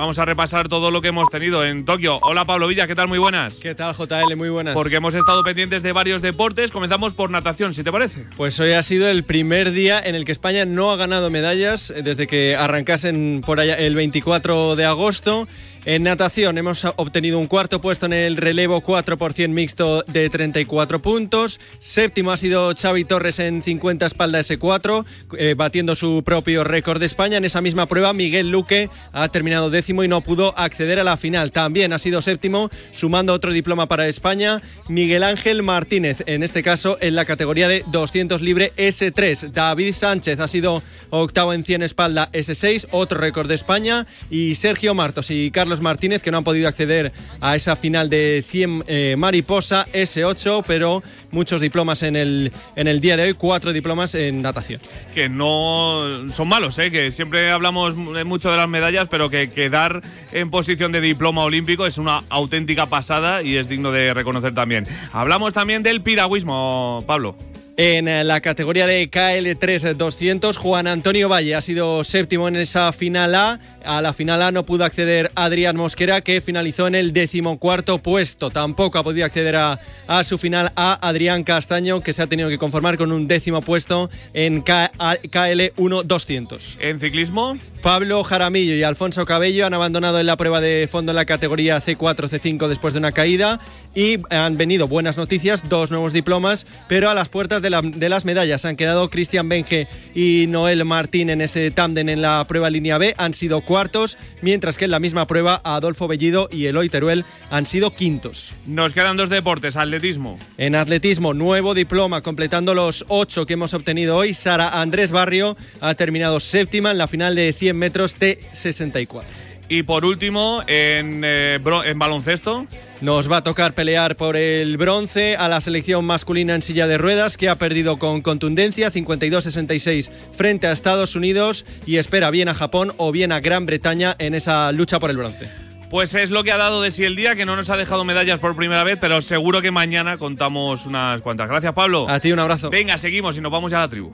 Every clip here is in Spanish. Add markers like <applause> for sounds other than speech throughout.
vamos a repasar todo lo que hemos tenido en Tokio. Hola Pablo Villa, ¿qué tal? Muy buenas. ¿Qué tal JL? Muy buenas. Porque hemos estado pendientes de varios deportes. Comenzamos por natación, si te parece. Pues hoy ha sido el primer día en el que España no ha ganado medallas eh, desde que arrancasen por allá el 24 de agosto. En natación hemos obtenido un cuarto puesto en el relevo 4 mixto de 34 puntos. Séptimo ha sido Xavi Torres en 50 espalda S4, eh, batiendo su propio récord de España. En esa misma prueba, Miguel Luque ha terminado décimo y no pudo acceder a la final. También ha sido séptimo, sumando otro diploma para España, Miguel Ángel Martínez, en este caso en la categoría de 200 libre S3. David Sánchez ha sido octavo en 100 espalda S6, otro récord de España. Y Sergio Martos y Carlos Martínez, que no han podido acceder a esa final de 100 eh, mariposa S8, pero muchos diplomas en el, en el día de hoy, cuatro diplomas en natación. Que no son malos, ¿eh? que siempre hablamos mucho de las medallas, pero que quedar en posición de diploma olímpico es una auténtica pasada y es digno de reconocer también. Hablamos también del piragüismo, Pablo. En la categoría de KL3 200, Juan Antonio Valle ha sido séptimo en esa final A. A la final A no pudo acceder Adrián Mosquera, que finalizó en el decimocuarto puesto. Tampoco ha podido acceder a, a, su final A Adrián Castaño, que se ha tenido que conformar con un décimo puesto en KL1 200. ¿En ciclismo? Pablo Jaramillo y Alfonso Cabello han abandonado en la prueba de fondo en la categoría C4, C5 después de una caída y han venido buenas noticias, dos nuevos diplomas, pero a las puertas de, las medallas han quedado Cristian Benge y Noel Martín en ese tándem en la prueba línea B, han sido cuartos, mientras que en la misma prueba Adolfo Bellido y Eloy Teruel han sido quintos. Nos quedan dos deportes, atletismo. En atletismo, nuevo diploma, completando los ocho que hemos obtenido hoy, Sara Andrés Barrio ha terminado séptima en la final de 100 metros T64. Y por último, en, eh, en baloncesto. Nos va a tocar pelear por el bronce a la selección masculina en silla de ruedas que ha perdido con contundencia 52-66 frente a Estados Unidos y espera bien a Japón o bien a Gran Bretaña en esa lucha por el bronce. Pues es lo que ha dado de sí el día, que no nos ha dejado medallas por primera vez, pero seguro que mañana contamos unas cuantas. Gracias, Pablo. A ti un abrazo. Venga, seguimos y nos vamos ya a la tribu.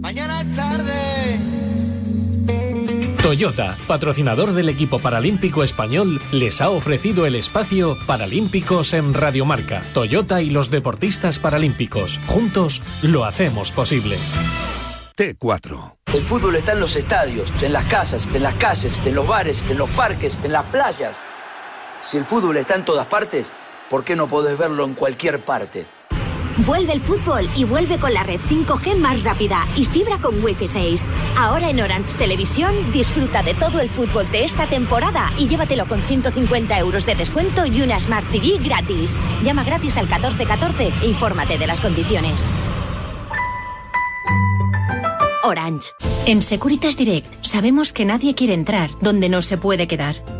Mañana tarde Toyota, patrocinador del equipo paralímpico español, les ha ofrecido el espacio Paralímpicos en Radiomarca. Toyota y los deportistas paralímpicos. Juntos lo hacemos posible. T4. El fútbol está en los estadios, en las casas, en las calles, en los bares, en los parques, en las playas. Si el fútbol está en todas partes, ¿por qué no podés verlo en cualquier parte? Vuelve el fútbol y vuelve con la red 5G más rápida y fibra con Wi-Fi 6. Ahora en Orange Televisión disfruta de todo el fútbol de esta temporada y llévatelo con 150 euros de descuento y una Smart TV gratis. Llama gratis al 1414 e infórmate de las condiciones. Orange. En Securitas Direct sabemos que nadie quiere entrar donde no se puede quedar.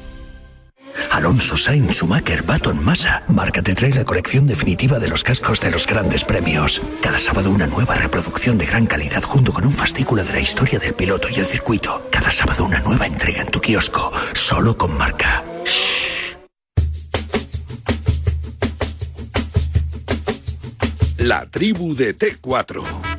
Alonso Sainz Schumacher Baton Massa. Marca te trae la colección definitiva de los cascos de los grandes premios. Cada sábado una nueva reproducción de gran calidad junto con un fascículo de la historia del piloto y el circuito. Cada sábado una nueva entrega en tu kiosco, solo con marca. La tribu de T4.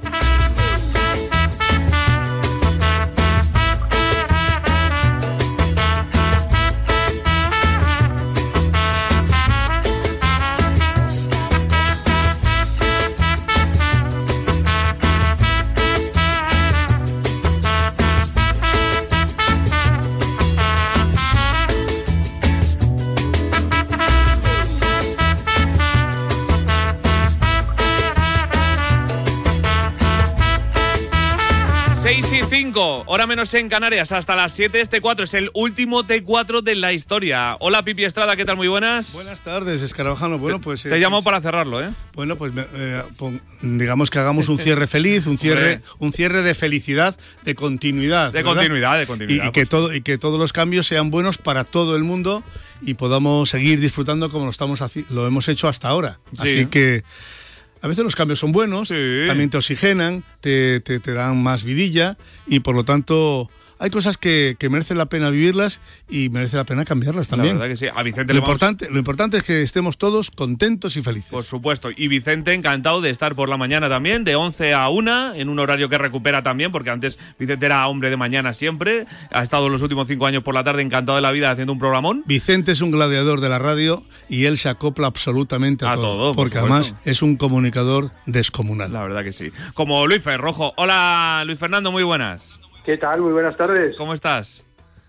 Hora menos en Canarias, hasta las 7 este 4. Es el último T4 de la historia. Hola Pipi Estrada, ¿qué tal? Muy buenas. Buenas tardes, Escarabajano. Bueno, pues... Te, llamo para cerrarlo, ¿eh? Bueno, pues eh, digamos que hagamos un cierre <laughs> feliz, un cierre, un cierre de felicidad, de continuidad. De continuidad, de continuidad. Y, que todo, y que todos los cambios sean buenos para todo el mundo y podamos seguir disfrutando como lo, estamos lo hemos hecho hasta ahora. Así que a veces los cambios son buenos, también te oxigenan, te, te, te, dan más vidilla y por lo tanto hay cosas que, que, merecen la pena vivirlas y merece la pena cambiarlas también. La verdad que sí. A Vicente lo, importante, lo importante es que estemos todos contentos y felices. Por supuesto. Y Vicente encantado de estar por la mañana también, de 11 a 1, en un horario que recupera también, porque antes Vicente era hombre de mañana siempre. Ha estado los últimos cinco años por la tarde encantado de la vida haciendo un programón. Vicente es un gladiador de la radio y él se acopla absolutamente a, todo, porque además es un comunicador descomunal. La verdad que sí. Como Luis Ferrojo. Hola Luis Fernando, muy buenas. ¿Qué tal? Muy buenas tardes. ¿Cómo estás?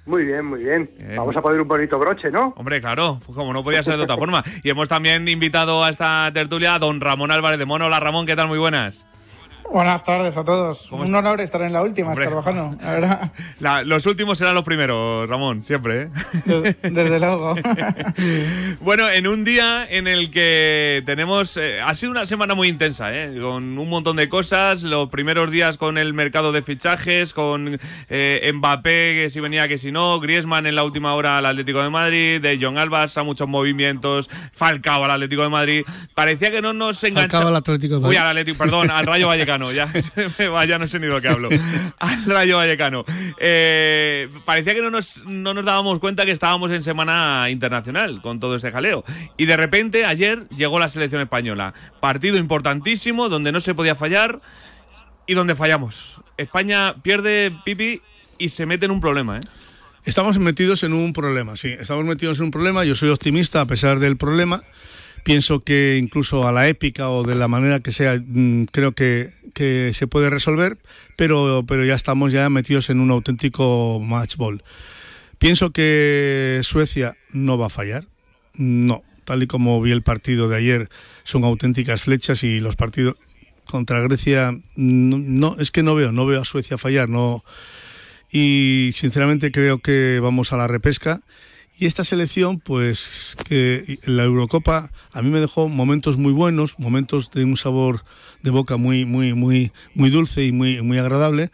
Muy bien, muy bien. Vamos a poner un bonito broche, ¿no? Hombre, claro, pues como no podía ser de otra forma. <laughs> Y hemos también invitado a esta tertulia a don Ramón Álvarez de Mono. Hola Ramón, ¿qué tal? Muy buenas. Buenas tardes a todos. Un honor estar en la última, la <laughs> verdad. los últimos serán los primeros, Ramón, siempre. ¿eh? Desde, luego. <laughs> bueno, en un día en el que tenemos... Eh, ha sido una semana muy intensa, ¿eh? con un montón de cosas. Los primeros días con el mercado de fichajes, con eh, Mbappé, que si venía, que si no, Griezmann en la última hora al Atlético de Madrid, de John Albas a muchos movimientos, Falcao al Atlético de Madrid. Parecía que no nos enganchaba... Falcao al Atlético de Madrid. Uy, al Atlético, perdón, al Rayo Vallecano ya, <laughs> ya no sé ni lo que hablo. <laughs> Al Rayo Vallecano. Eh, parecía que no nos, no nos dábamos cuenta que estábamos en semana internacional con todo ese jaleo. Y de repente, ayer llegó la selección española. Partido importantísimo, donde no se podía fallar y donde fallamos. España pierde Pipi y se mete en un problema, ¿eh? Estamos metidos en un problema, sí. Estamos metidos en un problema. Yo soy optimista a pesar del problema. Pienso que incluso a la épica o de la manera que sea, mm, creo que, que se puede resolver, pero, pero ya estamos ya metidos en un auténtico match ball. Pienso que Suecia no va a fallar, no, tal y como vi el partido de ayer, son auténticas flechas y los partidos contra Grecia, no, no es que no veo, no veo a Suecia fallar, no. Y sinceramente creo que vamos a la repesca y esta selección, pues que la Eurocopa a mí me dejó momentos muy buenos, momentos de un sabor de boca muy, muy, muy, muy dulce y muy, muy agradable.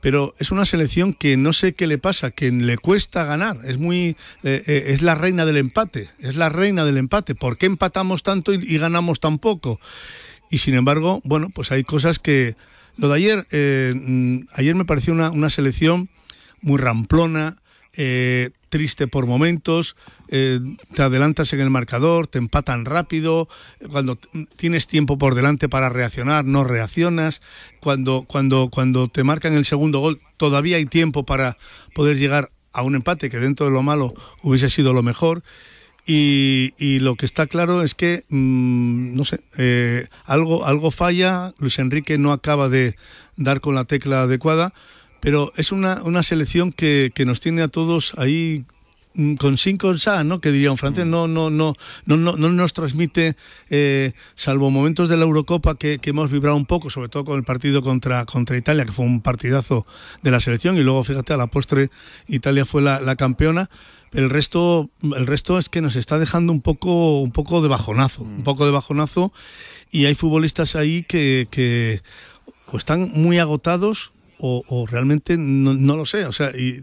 Pero es una selección que no sé qué le pasa, que le cuesta ganar. Es muy, eh, eh, es la reina del empate, es la reina del empate. ¿Por qué empatamos tanto y, ganamos tan poco? Y sin embargo, bueno, pues hay cosas que lo de ayer, eh, mm, ayer me pareció una, una selección muy ramplona, eh, triste por momentos, eh, te adelantas en el marcador, te empatan rápido, cuando tienes tiempo por delante para reaccionar, no reaccionas, cuando, cuando, cuando te marcan el segundo gol, todavía hay tiempo para poder llegar a un empate que dentro de lo malo hubiese sido lo mejor. Y, y lo que está claro es que, mm, no sé, eh, algo, algo falla, Luis Enrique no acaba de dar con la tecla adecuada pero es una, una selección que, que nos tiene a todos ahí mm, con cinco sa, ¿no? Que diría un francés, no, no, no, no, no, no nos transmite, eh, salvo momentos de la Eurocopa que, que, hemos vibrado un poco, sobre todo con el partido contra, contra Italia, que fue un partidazo de la selección, y luego fíjate, a la postre Italia fue la, la campeona. El resto, el resto es que nos está dejando un poco, un poco de bajonazo, un poco de bajonazo, y hay futbolistas ahí que, que o están muy agotados o, realmente no, lo sé. O sea, y,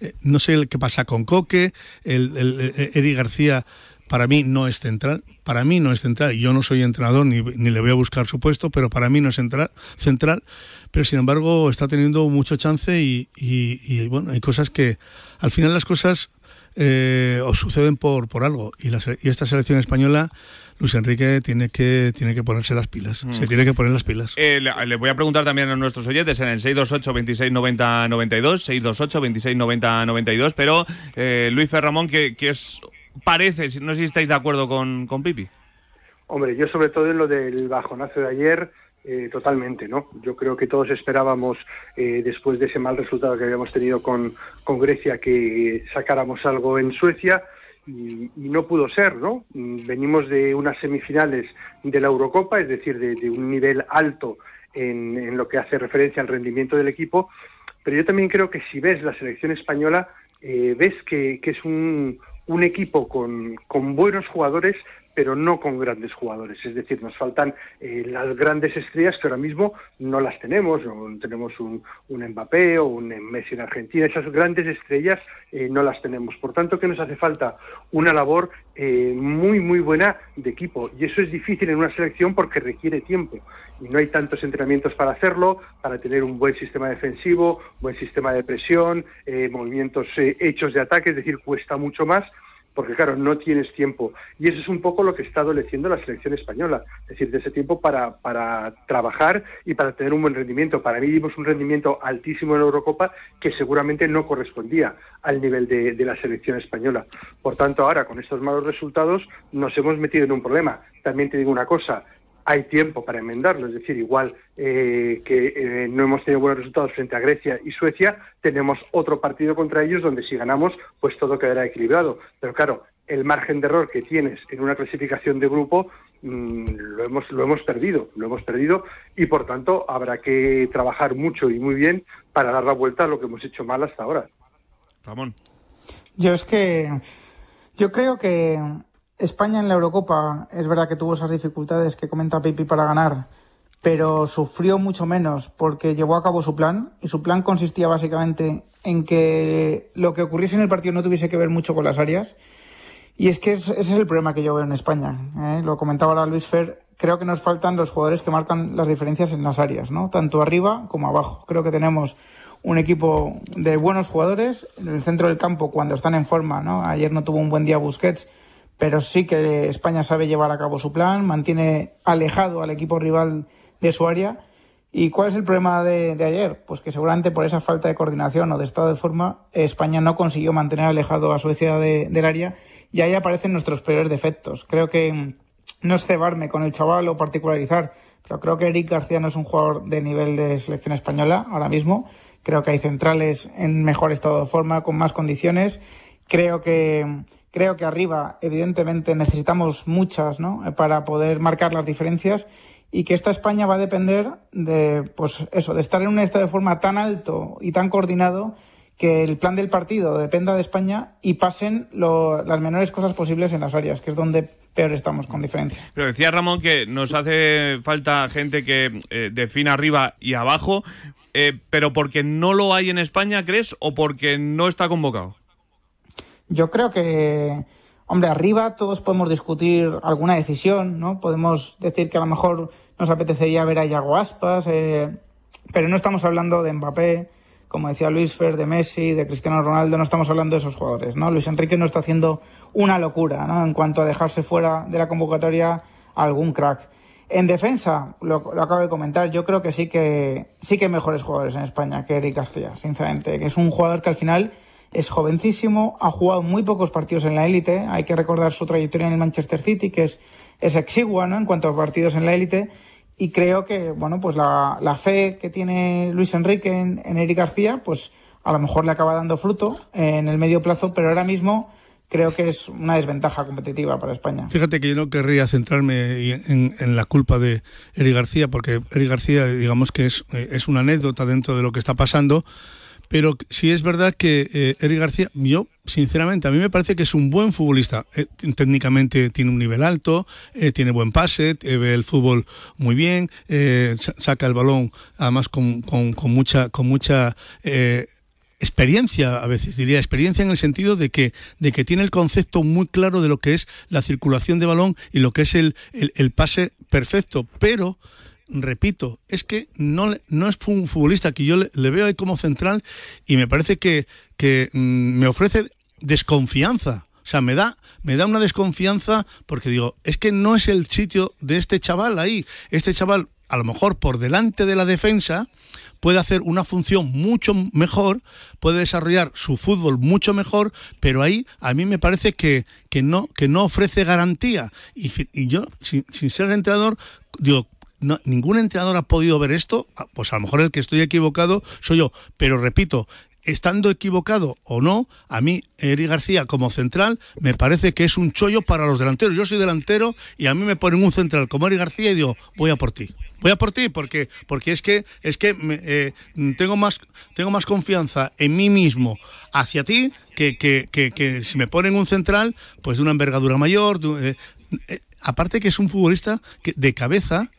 eh, no sé qué pasa con Coque, el, el, Eric García para mí no es central, para mí no es central, yo no soy entrenador ni, ni, le voy a buscar su puesto, pero para mí no es central, central pero sin embargo está teniendo mucho chance y, y, bueno, hay cosas que al final las cosas eh, os suceden por, por algo y, la, y esta selección española Luis Enrique tiene que, tiene que ponerse las pilas. Se mm. tiene que poner las pilas. Eh, le, voy a preguntar también a nuestros oyentes en el 628 26 90 92, 628 26 90 92, pero eh, Luis Ferramón, ¿qué, os parece? No sé si estáis de acuerdo con, con Pipi. Hombre, yo sobre todo en lo del bajonazo de ayer, eh, totalmente, ¿no? Yo creo que todos esperábamos, eh, después de ese mal resultado que habíamos tenido con, con Grecia, que sacáramos algo en Suecia y, no pudo ser, ¿no? Venimos de unas semifinales de la Eurocopa, es decir, de, un nivel alto en, lo que hace referencia al rendimiento del equipo, pero yo también creo que si ves la selección española, eh, ves que, es un, un equipo con buenos jugadores, pero no con grandes jugadores. Es decir, nos faltan eh, las grandes estrellas que ahora mismo no las tenemos. No tenemos un, un Mbappé o un Messi en Argentina. Esas grandes estrellas eh, no las tenemos. Por tanto, que nos hace falta una labor eh, muy, muy buena de equipo. Y eso es difícil en una selección porque requiere tiempo. Y no hay tantos entrenamientos para hacerlo, para tener un buen sistema defensivo, buen sistema de presión, movimientos hechos de ataque. Es decir, cuesta mucho más porque claro, no tienes tiempo. Y eso es un poco lo que está adoleciendo la selección española, es decir, de ese tiempo para, para trabajar y para tener un buen rendimiento. Para mí dimos un rendimiento altísimo en la Eurocopa que seguramente no correspondía al nivel de, de la selección española. Por tanto, ahora con estos malos resultados nos hemos metido en un problema. También te digo una cosa, hay tiempo para enmendarlo. Es decir, igual eh, que eh, no hemos tenido buenos resultados frente a Grecia y Suecia, tenemos otro partido contra ellos donde si ganamos, pues todo quedará equilibrado. Pero claro, el margen de error que tienes en una clasificación de grupo mm, lo, hemos, lo hemos perdido, lo hemos perdido y por tanto habrá que trabajar mucho y muy bien para dar la vuelta a lo que hemos hecho mal hasta ahora. Ramón. Yo es que yo creo que España en la Eurocopa es verdad que tuvo esas dificultades que comenta Pipi para ganar, pero sufrió mucho menos porque llevó a cabo su plan y su plan consistía básicamente en que lo que ocurriese en el partido no tuviese que ver mucho con las áreas. Y es que ese es el problema que yo veo en España. ¿eh? Lo comentaba ahora Luis Fer. Creo que nos faltan los jugadores que marcan las diferencias en las áreas, ¿no? Tanto arriba como abajo. Creo que tenemos un equipo de buenos jugadores en el centro del campo cuando están en forma, ¿no? Ayer no tuvo un buen día Busquets, pero sí que España sabe llevar a cabo su plan, mantiene alejado al equipo rival de su área. ¿Y cuál es el problema de, ayer? Pues que seguramente por esa falta de coordinación o de estado de forma, España no consiguió mantener alejado a Suecia del área y ahí aparecen nuestros peores defectos. Creo que no es cebarme con el chaval o particularizar, pero creo que Eric García no es un jugador de nivel de selección española ahora mismo. Creo que hay centrales en mejor estado de forma, con más condiciones. Creo que Creo que arriba, evidentemente, necesitamos muchas ¿no? para poder marcar las diferencias y que esta España va a depender de, pues eso, de estar en un estado de forma tan alto y tan coordinado que el plan del partido dependa de España y pasen las menores cosas posibles en las áreas, que es donde peor estamos con diferencia. Pero decía Ramón que nos hace falta gente que eh, defina arriba y abajo, eh, pero porque no lo hay en España, ¿crees? ¿O porque no está convocado? Yo creo que, hombre, arriba todos podemos discutir alguna decisión, ¿no? Podemos decir que a lo mejor nos apetecería ver a Yago Aspas, eh, pero no estamos hablando de Mbappé, como decía Luis Fer, de Messi, de Cristiano Ronaldo, no estamos hablando de esos jugadores, ¿no? Luis Enrique no está haciendo una locura, ¿no? En cuanto a dejarse fuera de la convocatoria algún crack. En defensa, lo, lo, acabo de comentar, yo creo que sí que sí que hay mejores jugadores en España que Eric García, sinceramente, que es un jugador que al final es jovencísimo, ha jugado muy pocos partidos en la élite. Hay que recordar su trayectoria en el Manchester City, que es, es exigua ¿no? en cuanto a partidos en la élite. Y creo que, bueno, pues la, la fe que tiene Luis Enrique en, en Eric García, pues a lo mejor le acaba dando fruto en el medio plazo, pero ahora mismo creo que es una desventaja competitiva para España. Fíjate que yo no querría centrarme en, en, la culpa de Eric García, porque Eric García, digamos que es, es una anécdota dentro de lo que está pasando pero sí es verdad que eh, Eric García, yo sinceramente, a mí me parece que es un buen futbolista. Eh, técnicamente tiene un nivel alto, eh, tiene buen pase, ve el fútbol muy bien, saca el balón además con, con, mucha, con mucha experiencia, a veces diría experiencia en el sentido de que, de que tiene el concepto muy claro de lo que es la circulación de balón y lo que es el, el, el pase perfecto, pero repito, es que no, no es un futbolista que yo le, veo ahí como central y me parece que, que mm, me ofrece desconfianza. O sea, me da, me da una desconfianza porque digo, es que no es el sitio de este chaval ahí. Este chaval, a lo mejor por delante de la defensa, puede hacer una función mucho mejor, puede desarrollar su fútbol mucho mejor, pero ahí a mí me parece que, que, no, que no ofrece garantía. Y, y yo, sin, sin ser entrenador, digo, no, ningún entrenador ha podido ver esto, ah, pues a lo mejor el que estoy equivocado soy yo, pero repito, estando equivocado o no, a mí Eric García como central me parece que es un chollo para los delanteros. Yo soy delantero y a mí me ponen un central como Eric García y digo, voy a por ti. Voy a por ti porque porque es que es que eh, tengo más tengo más confianza en mí mismo hacia ti que, que, que, si me ponen un central pues de una envergadura mayor. Eh, eh, aparte que es un futbolista que de cabeza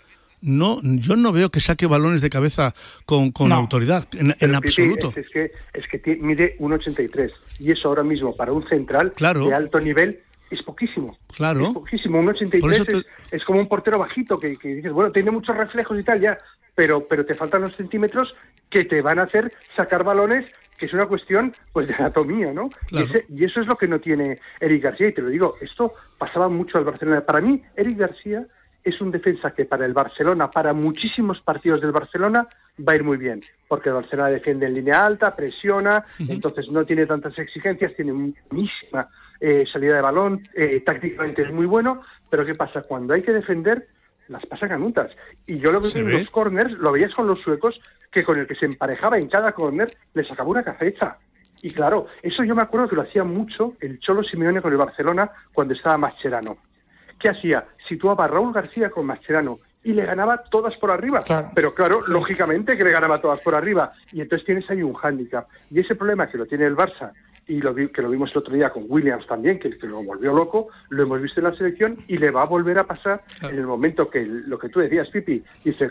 no, yo no veo que saque balones de cabeza con, con autoridad, en, absoluto. es, que, es que mide 1,83 y eso ahora mismo para un central de alto nivel es poquísimo. Claro. Es poquísimo. Un 83 es, como un portero bajito que, dices, bueno, tiene muchos reflejos y tal, ya, pero, pero te faltan los centímetros que te van a hacer sacar balones que es una cuestión pues de anatomía, ¿no? Y, eso es lo que no tiene Eric García, y te lo digo, esto pasaba mucho al Barcelona. Para mí, Eric García es un defensa que para el Barcelona, para muchísimos partidos del Barcelona, va a ir muy bien, porque el Barcelona defiende en línea alta, presiona, entonces no tiene tantas exigencias, tiene muchísima eh, salida de balón, eh, tácticamente es muy bueno, pero ¿qué pasa? Cuando hay que defender, las pasa canutas. Y yo lo que en los corners, lo veías con los suecos, que con el que se emparejaba en cada corner, le sacaba una cafecha. Y claro, eso yo me acuerdo que lo hacía mucho el Cholo Simeone con el Barcelona cuando estaba Mascherano. ¿Qué hacía? Situaba a Raúl García con Mascherano y le ganaba todas por arriba. Pero claro, lógicamente que le ganaba todas por arriba. Y entonces tienes ahí un hándicap. Y ese problema que lo tiene el Barça y lo que lo vimos el otro día con Williams también, que, lo volvió loco, lo hemos visto en la selección y le va a volver a pasar en el momento que lo que tú decías, Pipi, dice,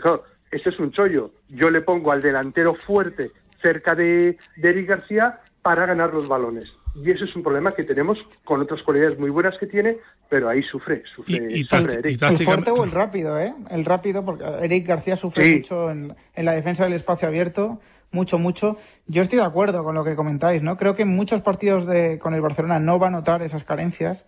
este es un chollo, yo le pongo al delantero fuerte cerca de, de Eric García para ganar los balones. Y eso es un problema que tenemos con otras cualidades muy buenas que tiene, pero ahí sufre, sufre, y, Eric. el fuerte o el rápido, ¿eh? El rápido, porque Eric García sufre mucho en, en la defensa del espacio abierto mucho, mucho. Yo estoy de acuerdo con lo que comentáis, ¿no? Creo que en muchos partidos de, con el Barcelona no va a notar esas carencias,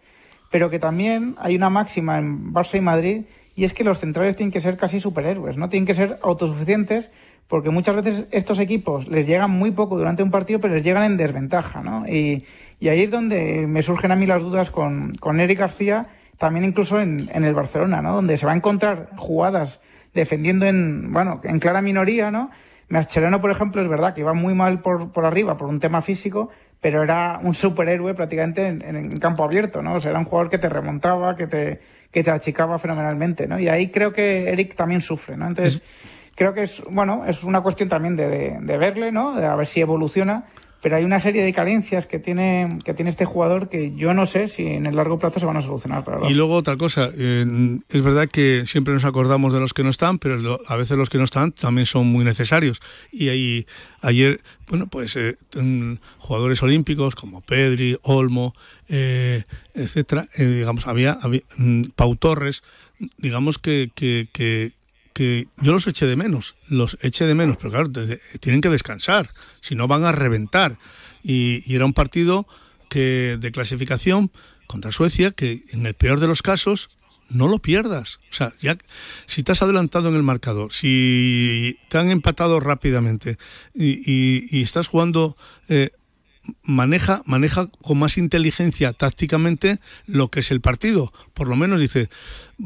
pero que también hay una máxima en Barça y Madrid y es que los centrales tienen que ser casi superhéroes, ¿no? Tienen que ser autosuficientes porque muchas veces estos equipos les llegan muy poco durante un partido, pero les llegan en desventaja, ¿no? Y, ahí es donde me surgen a mí las dudas con, con Eric García, también incluso en, en el Barcelona, ¿no? Donde se va a encontrar jugadas defendiendo en, bueno, en clara minoría, ¿no? Mascherano, por ejemplo, es verdad que iba muy mal por, por arriba por un tema físico, pero era un superhéroe prácticamente en, campo abierto, ¿no? O sea, era un jugador que te remontaba, que te, que te achicaba fenomenalmente, ¿no? Y ahí creo que Eric también sufre, ¿no? Entonces, creo que es, bueno, es una cuestión también de, de, verle, ¿no? De a ver si evoluciona pero hay una serie de carencias que tiene, que tiene este jugador que yo no sé si en el largo plazo se van a solucionar. y luego otra cosa, es verdad que siempre nos acordamos de los que no están, pero a veces los que no están también son muy necesarios. Y ahí, ayer, bueno, pues eh, jugadores olímpicos como Pedri, Olmo, eh, etcétera, eh, digamos, había, había mm, Pau Torres, digamos que que yo los eché de menos, los eché de menos, pero claro, tienen que descansar, si no van a reventar. Y, era un partido que de clasificación contra Suecia que en el peor de los casos no lo pierdas. O sea, ya si te has adelantado en el marcador, si te han empatado rápidamente y, estás jugando eh, maneja, maneja con más inteligencia tácticamente lo que es el partido. Por lo menos dice,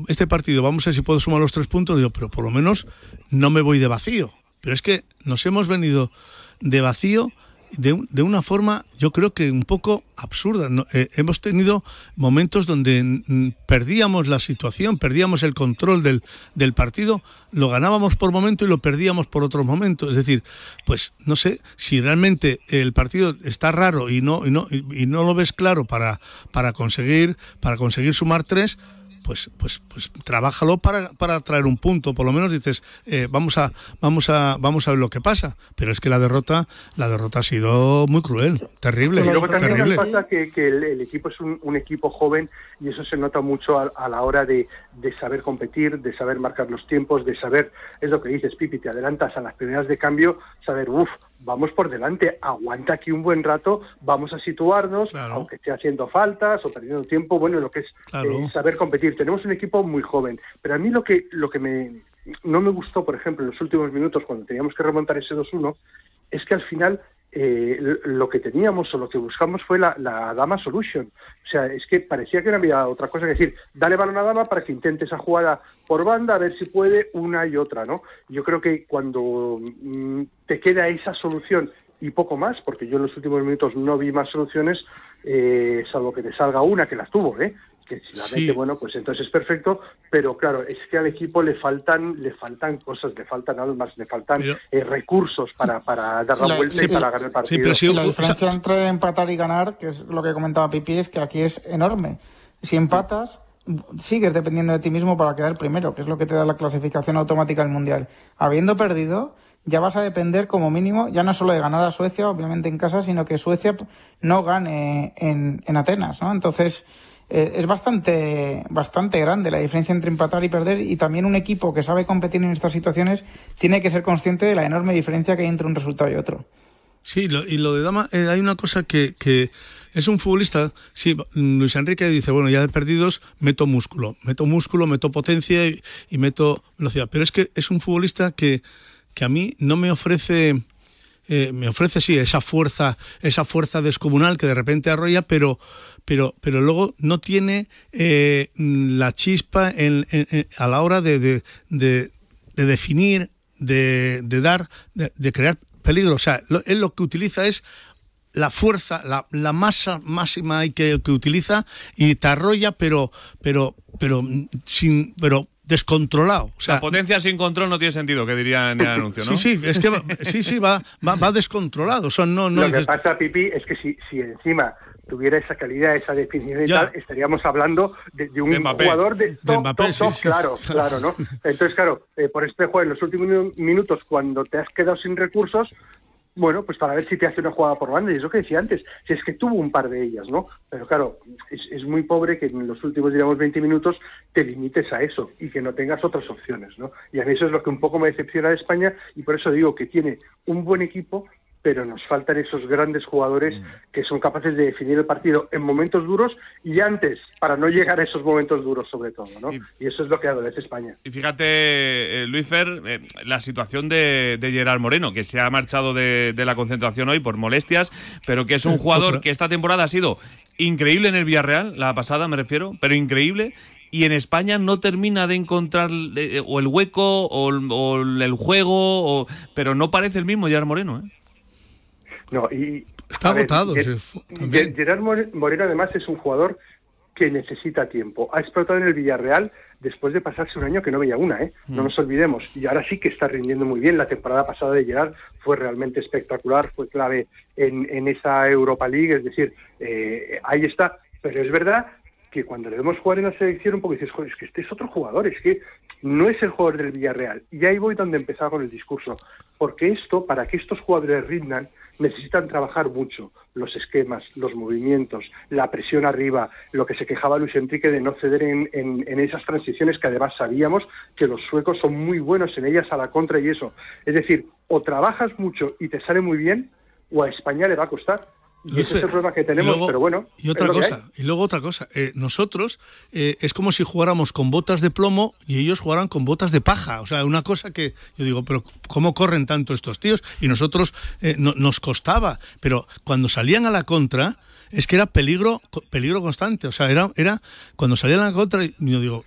este partido, vamos a ver si puedo sumar los tres puntos, digo, pero por lo menos no me voy de vacío. Pero es que nos hemos venido de vacío de, de, una forma, yo creo que un poco absurda. Eh, hemos tenido momentos donde mm, perdíamos la situación, perdíamos el control del, del, partido, lo ganábamos por momento y lo perdíamos por otro momento. Es decir, pues no sé si realmente el partido está raro y no, y no, y no lo ves claro para, para, conseguir, para conseguir sumar tres pues, pues, pues trabájalo para, para traer un punto. Por lo menos dices, eh, vamos a, vamos a, vamos a ver lo que pasa. Pero es que la derrota, la derrota ha sido muy cruel, terrible. Y luego también terrible. pasa que, que el, equipo es un, un, equipo joven y eso se nota mucho a, la hora de, de, saber competir, de saber marcar los tiempos, de saber, es lo que dices, Pipi, te adelantas a las primeras de cambio, saber, uff, vamos por delante, aguanta aquí un buen rato, vamos a situarnos, aunque esté haciendo faltas o perdiendo tiempo, bueno, lo que es eh, saber competir. Tenemos un equipo muy joven, pero a mí lo que, lo que me, no me gustó, por ejemplo, en los últimos minutos, cuando teníamos que remontar ese 2-1, es que al final eh, lo que teníamos o lo que buscamos fue la, Dama Solution. O sea, es que parecía que no había otra cosa que decir, dale balón a Dama para que intente esa jugada por banda, a ver si puede una y otra, ¿no? Yo creo que cuando mm, te queda esa solución y poco más, porque yo en los últimos minutos no vi más soluciones, eh, salvo que te salga una, que las tuvo, ¿eh? Que si la mete, bueno, pues entonces es perfecto, pero claro, es que al equipo le faltan le faltan cosas, le faltan almas, le faltan eh, recursos para, para dar la, vuelta y para ganar el partido. la diferencia entre empatar y ganar, que es lo que comentaba Pipi, es que aquí es enorme. Si empatas, sigues dependiendo de ti mismo para quedar primero, que es lo que te da la clasificación automática al Mundial. Habiendo perdido, ya vas a depender como mínimo, ya no solo de ganar a Suecia, obviamente en casa, sino que Suecia no gane en, en Atenas, ¿no? Entonces, eh, es bastante, bastante grande la diferencia entre empatar y perder y también un equipo que sabe competir en estas situaciones tiene que ser consciente de la enorme diferencia que hay entre un resultado y otro. Sí, y lo de Dama, eh, hay una cosa que, que es un futbolista, sí, Luis Enrique dice, bueno, ya de perdidos meto músculo, meto músculo, meto potencia y, y meto velocidad, pero es que es un futbolista que, que a mí no me ofrece eh, me ofrece sí esa fuerza, esa fuerza descomunal que de repente arrolla, pero, pero, pero luego no tiene eh, la chispa a la hora de, de, definir, de, dar, de, crear peligro. O sea, él lo que utiliza es la fuerza, la, la masa máxima que, que utiliza y te arrolla, pero, pero, pero sin, pero descontrolado. O sea, la potencia sin control no tiene sentido, que diría en el anuncio, ¿no? Sí, sí, es que va, sí, sí, va, va, descontrolado. O no, no Lo que pasa, Pipi, es que si, si encima tuviera esa calidad, esa definición y tal, estaríamos hablando de, un jugador de top, top, claro, <laughs> claro, ¿no? Entonces, claro, eh, por espejo, en los últimos minutos, cuando te has quedado sin recursos, bueno, pues para ver si te hace una jugada por banda, y es lo que decía antes, si es que tuvo un par de ellas, ¿no? Pero claro, es, muy pobre que en los últimos, digamos, 20 minutos te limites a eso y que no tengas otras opciones, ¿no? Y a mí eso es lo que un poco me decepciona de España y por eso digo que tiene un buen equipo, pero nos faltan esos grandes jugadores mm. que son capaces de definir el partido en momentos duros y antes, para no llegar a esos momentos duros sobre todo, ¿no? Y, eso es lo que adolece España. Y fíjate, eh, Luis Fer, eh, la situación de, Gerard Moreno, que se ha marchado de, la concentración hoy por molestias, pero que es un jugador que esta temporada ha sido increíble en el Villarreal, la pasada me refiero, pero increíble, y en España no termina de encontrar eh, o el hueco o, el juego, pero no parece el mismo Gerard Moreno, ¿eh? No, y. Está agotado. Gerard Moreno, además, es un jugador que necesita tiempo. Ha explotado en el Villarreal después de pasarse un año que no veía una, ¿eh? No mm. nos olvidemos. Y ahora sí que está rindiendo muy bien. La temporada pasada de Gerard fue realmente espectacular, fue clave en, en esa Europa League, es decir, eh, ahí está. Pero es verdad que cuando le vemos jugar en la selección un poco dices, Joder, es que este es otro jugador, es que no es el jugador del Villarreal. Y ahí voy donde empezaba con el discurso. Porque esto, para que estos jugadores rindan, necesitan trabajar mucho los esquemas, los movimientos, la presión arriba, lo que se quejaba Luis Enrique de no ceder en, en, esas transiciones que además sabíamos que los suecos son muy buenos en ellas a la contra y eso. Es decir, o trabajas mucho y te sale muy bien, o a España le va a costar. Y ese es el problema que tenemos, pero bueno. Y otra cosa, y luego otra cosa. Eh, nosotros eh, es como si jugáramos con botas de plomo y ellos jugaran con botas de paja. O sea, una cosa que yo digo, pero ¿cómo corren tanto estos tíos? Y nosotros eh, nos costaba. Pero cuando salían a la contra, es que era peligro peligro constante. O sea, era, era cuando salían a la contra, yo digo,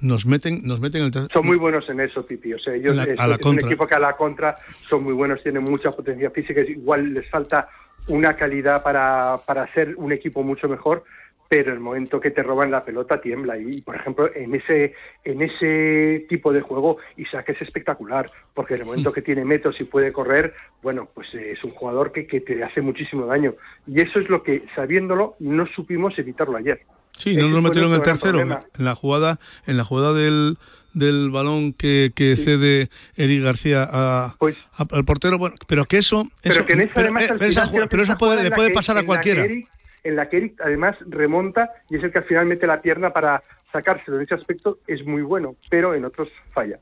nos meten, nos meten el Son muy buenos en eso, Pipi. O sea, ellos es, un equipo que a la contra son muy buenos, tienen mucha potencia física, igual les falta una calidad para, para ser un equipo mucho mejor, pero el momento que te roban la pelota tiembla. Y por ejemplo en ese en ese tipo de juego Isaac es espectacular porque en el momento que tiene metros y puede correr bueno pues es un jugador que, que te hace muchísimo daño. Y eso es lo que sabiéndolo no supimos evitarlo ayer. Sí no nos metieron en el tercero en la jugada en la jugada del del balón que, que cede Eric García a, pues al portero, bueno, pero que eso... Pero que en esa, además, eh, pero, puede, le puede pasar a cualquiera. en la que Eric además remonta y es el que al final mete la pierna para sacárselo. En ese aspecto es muy bueno, pero en otros falla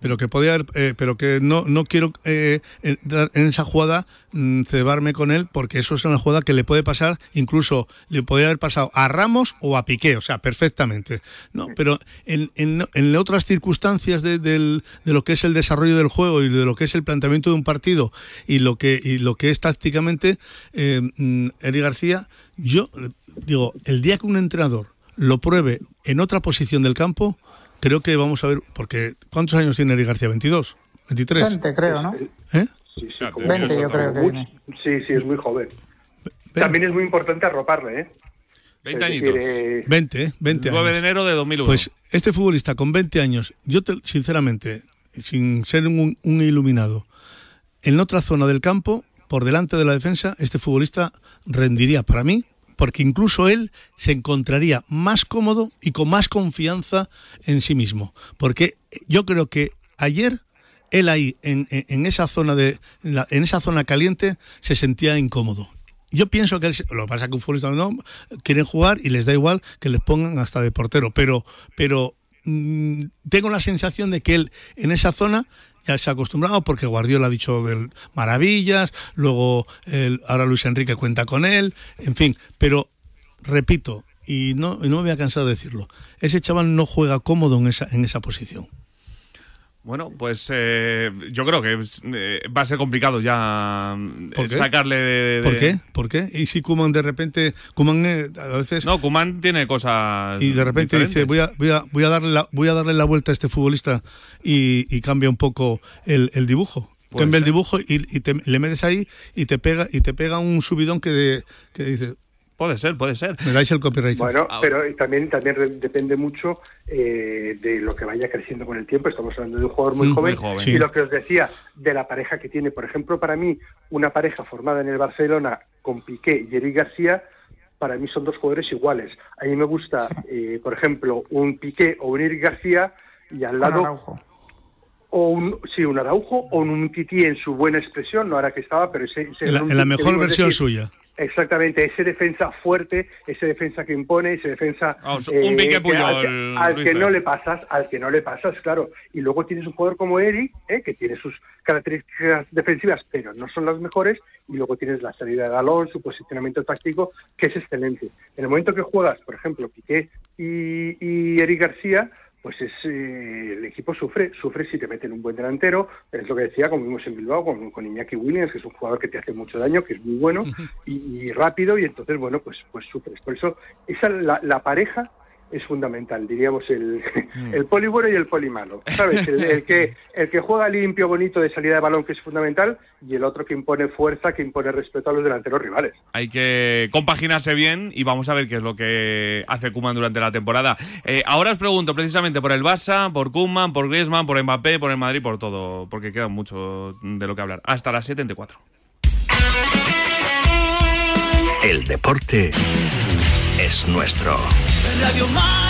pero que podía eh, pero que no no quiero eh, en esa jugada mm, cebarme con él porque eso es una jugada que le puede pasar incluso le podría haber pasado a Ramos o a Piqué o sea perfectamente no pero en, en, otras circunstancias de, de, lo que es el desarrollo del juego y de lo que es el planteamiento de un partido y lo que y lo que es tácticamente eh, mm, Eri García yo digo el día que un entrenador lo pruebe en otra posición del campo creo que vamos a ver, porque ¿cuántos años tiene Eric García? ¿22? ¿23? 20 creo, ¿no? ¿Eh? Sí, sí, 20 yo creo que Sí, sí, es muy joven. También es muy importante arroparle, ¿eh? 20 Es añitos. eh, 20, ¿eh? 20 9 de años. enero de 2001. Pues este futbolista con 20 años, yo te- sinceramente, sin ser un, un iluminado, en otra zona del campo, por delante de la defensa, este futbolista rendiría para mí, porque incluso él se encontraría más cómodo y con más confianza en sí mismo. Porque yo creo que ayer él ahí, en, en- esa zona de, en, esa zona caliente, se sentía incómodo. Yo pienso que él lo que pasa es que un futbolista no quieren jugar y les da igual que les pongan hasta de portero, pero pero mm, tengo la sensación de que él en esa zona ya se ha acostumbrado porque Guardiola ha dicho del maravillas, luego el- ahora Luis Enrique cuenta con él, en fin, pero repito y no y no me voy a cansar de decirlo, ese chaval no juega cómodo en esa en esa posición. Bueno, pues eh, yo creo que eh, va a ser complicado ya eh, ¿Por qué? sacarle de, de- ¿Por qué? ¿Por qué? Y si Kuman de repente Koeman, eh, a veces No, Kuman tiene cosas y de repente dice voy a, voy a, voy a darle la, voy a darle la vuelta a este futbolista y, y cambia un poco el, el dibujo cambia el dibujo y, y te- le metes ahí y te pega y te pega un subidón que, de, que dice Puede ser, puede ser. me dais el copyright Bueno, pero también también re- depende mucho eh, de lo que vaya creciendo con el tiempo. Estamos hablando de un jugador muy Mm, joven. muy joven. Sí. Y lo que os decía, de la pareja que tiene. Por ejemplo, para mí, una pareja formada en el Barcelona con Piqué y Eric García, para mí son dos jugadores iguales. A mí me gusta, eh, por ejemplo, un Piqué o un Eric García y al lado Araujo. o un sí un Araujo o un Titi en su buena expresión, no ahora que estaba, pero ese, ese en la, en la mejor versión decir, suya Exactamente, ese defensa fuerte, ese defensa que impone, ese defensa Vamos, un Piqué que al, que, al no le pasas, al que no le pasas, claro. Y luego tienes un jugador como Eric, eh, que tiene sus características defensivas, pero no son las mejores. Y luego tienes la salida de balón, su posicionamiento táctico, que es excelente. En el momento que juegas, por ejemplo, Piqué y, y Eric García, pues es eh, el equipo sufre, sufre si te meten un buen delantero, es lo que decía, como vimos en Bilbao con, con Iñaki Williams, que es un jugador que te hace mucho daño, que es muy bueno y, y rápido, y entonces, bueno, pues, pues sufres. Por eso, esa la, la pareja es fundamental, diríamos el, el poli bueno y el poli malo, ¿sabes? El, el que, <laughs> el que juega limpio, bonito de salida de balón, que es fundamental, y el otro que impone fuerza, que impone respeto a los delanteros rivales. Hay que compaginarse bien y vamos a ver qué es lo que hace Kuman durante la temporada. Eh, ahora os pregunto precisamente por el Barça, por Kuman, por Griezmann, por Mbappé, por el Madrid, por todo, porque queda mucho de lo que hablar. Hasta las 7 en T4. El deporte es nuestro. Radio Marca.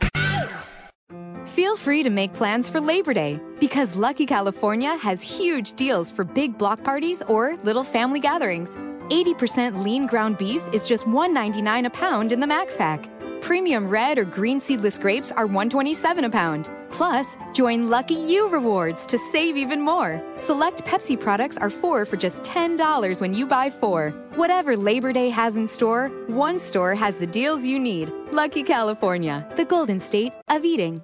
Feel free to make plans for Labor Day because Lucky California has huge deals for big block parties or little family gatherings. 80% lean ground beef is just $1.99 a pound in the Max Pack. Premium red or green seedless grapes are $1.27 a pound. Plus, join Lucky You Rewards to save even more. Select Pepsi products are four for just $10 when you buy four. Whatever Labor Day has in store, one store has the deals you need. Lucky California, the golden state of eating.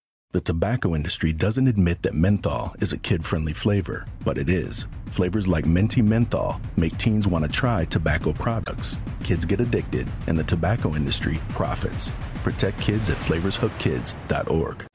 The tobacco industry doesn't admit that menthol is a kid friendly flavor, but it is. Flavors like Menti Menthol make teens want to try tobacco products. Kids get addicted, and the tobacco industry profits. Protect kids at flavorshookkids.org.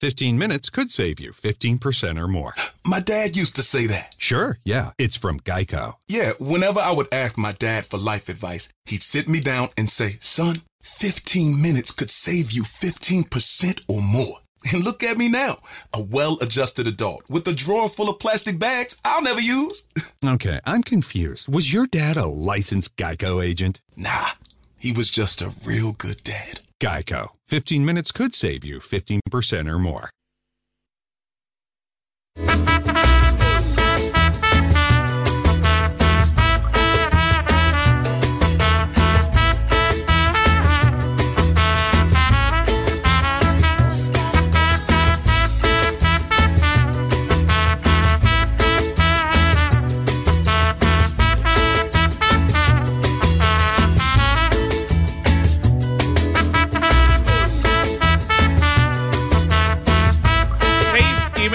15 minutes could save you 15% or more. <gasps> My dad used to say that. Sure, yeah, it's from Geico. Yeah, whenever I would ask my dad for life advice, he'd sit me down and say, Son, 15 minutes could save you 15% or more. <laughs> And look at me now, a well adjusted adult with a drawer full of plastic bags I'll never use. <laughs> Okay, I'm confused. Was your dad a licensed Geico agent? Nah, he was just a real good dad. Geico. 15 minutes could save you 15% or more.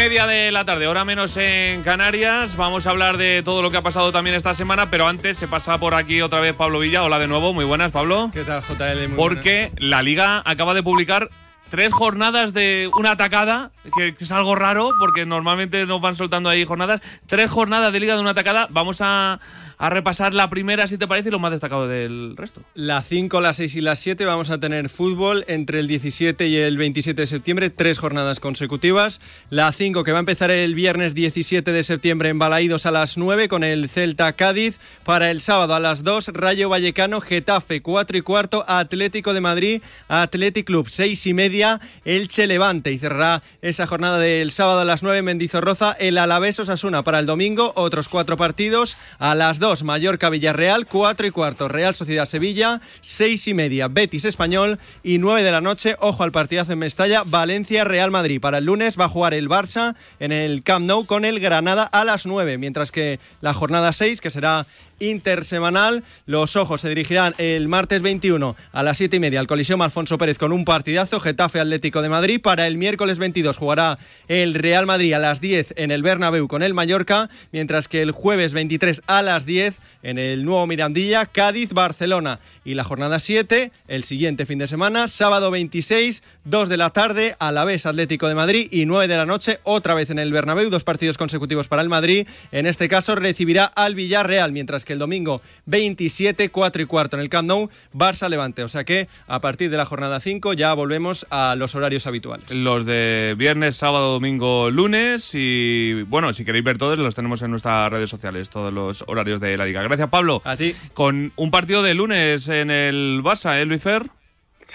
Media de la tarde, hora menos en Canarias. Vamos a hablar de todo lo que ha pasado también esta semana, pero antes se pasa por aquí otra vez Pablo Villa. Hola de nuevo, muy buenas, Pablo. ¿Qué tal, JL? Muy Porque la liga acaba de publicar tres jornadas de una atacada, que es algo raro, porque normalmente nos van soltando ahí jornadas. Tres jornadas de liga de una atacada. Vamos a, a repasar la primera, si te parece, y lo más destacado del resto. La 5, la 6 y la 7 vamos a tener fútbol entre el 17 y el 27 de septiembre, tres jornadas consecutivas. La 5 que va a empezar el viernes 17 de septiembre en Balaídos a las 9 con el Celta Cádiz. Para el sábado a las 2, Rayo Vallecano, Getafe, 4 y cuarto, Atlético de Madrid, Athletic Club, 6 y media, Elche Levante. Y cerrará esa jornada del sábado a las 9 Mendizorroza, el Alavés Osasuna. Para el domingo, otros cuatro partidos. A las 2, Mallorca Villarreal, 4 y cuarto, Real Sociedad Sevilla, 6 y media, Betis Español y 9 de la noche, ojo al partidazo en Mestalla, Valencia Real Madrid. Para el lunes va a jugar el Barça en el Camp Nou con el Granada a las 9, mientras que la jornada 6, que será intersemanal. Los ojos se dirigirán el martes 21 a las 7 y media al Coliseum Alfonso Pérez con un partidazo Getafe Atlético de Madrid. Para el miércoles 22 jugará el Real Madrid a las 10 en el Bernabéu con el Mallorca, mientras que el jueves 23 a las 10 en el nuevo Mirandilla, Cádiz, Barcelona. Y la jornada 7, el siguiente fin de semana, sábado 26, 2 de la tarde, Alavés Atlético de Madrid y 9 de la noche, otra vez en el Bernabéu, dos partidos consecutivos para el Madrid. En este caso recibirá al Villarreal, mientras que el domingo 27, 4 y cuarto en el Camp Nou, Barça Levante. O sea que a partir de la jornada 5 ya volvemos a los horarios habituales. Los de viernes, sábado, domingo, lunes y bueno, si queréis ver todos los tenemos en nuestras redes sociales, todos los horarios de la liga. Gracias Pablo. A ti. Con un partido de lunes en el Barça, ¿eh, Luis Fer?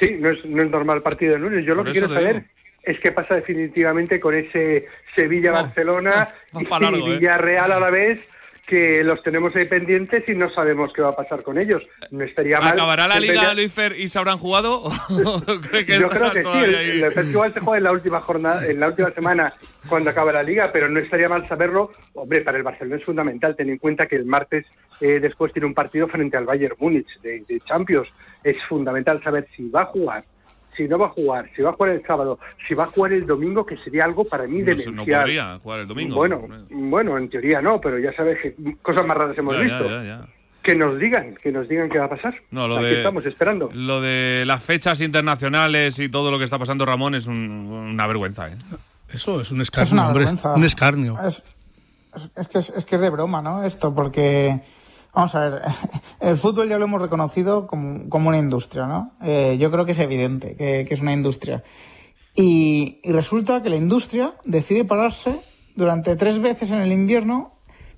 Sí, no es, no es normal partido de lunes. Yo lo que quiero saber es qué pasa definitivamente con ese Sevilla-Barcelona y largo, ¿eh? Villarreal a la vez, que los tenemos ahí pendientes y no sabemos qué va a pasar con ellos. No estaría mal. ¿Acabará la liga, Peña- Luis Fer, y se habrán jugado? <laughs> ¿O cree que Yo creo que sí, el, el festival se juega en la última jornada, en la última semana cuando acaba la liga, pero no estaría mal saberlo. Hombre, para el Barcelona es fundamental, ten en cuenta que el martes eh, después tiene un partido frente al Bayern Múnich de, de Champions. Es fundamental saber si va a jugar, si no va a jugar, si va a jugar el sábado, si va a jugar el domingo, que sería algo para mí demencial. no podría jugar el domingo. Bueno, bueno, en teoría no, pero ya sabes que cosas más raras hemos Ya, visto. ya, ya. Que nos digan, que nos digan qué va a pasar. No, lo Aquí de, estamos esperando. Lo de las fechas internacionales y todo lo que está pasando, Ramón, es un- una vergüenza. ¿eh? Eso es un Es escarnio, una hombre. Un escarnio. Es, es- es que es, es que es de broma, ¿no? Esto, porque, vamos a ver, <laughs> el fútbol ya lo hemos reconocido como, como una industria, ¿no? Eh, yo creo que es evidente que, es una industria. Y, y resulta que la industria decide pararse durante tres veces en el invierno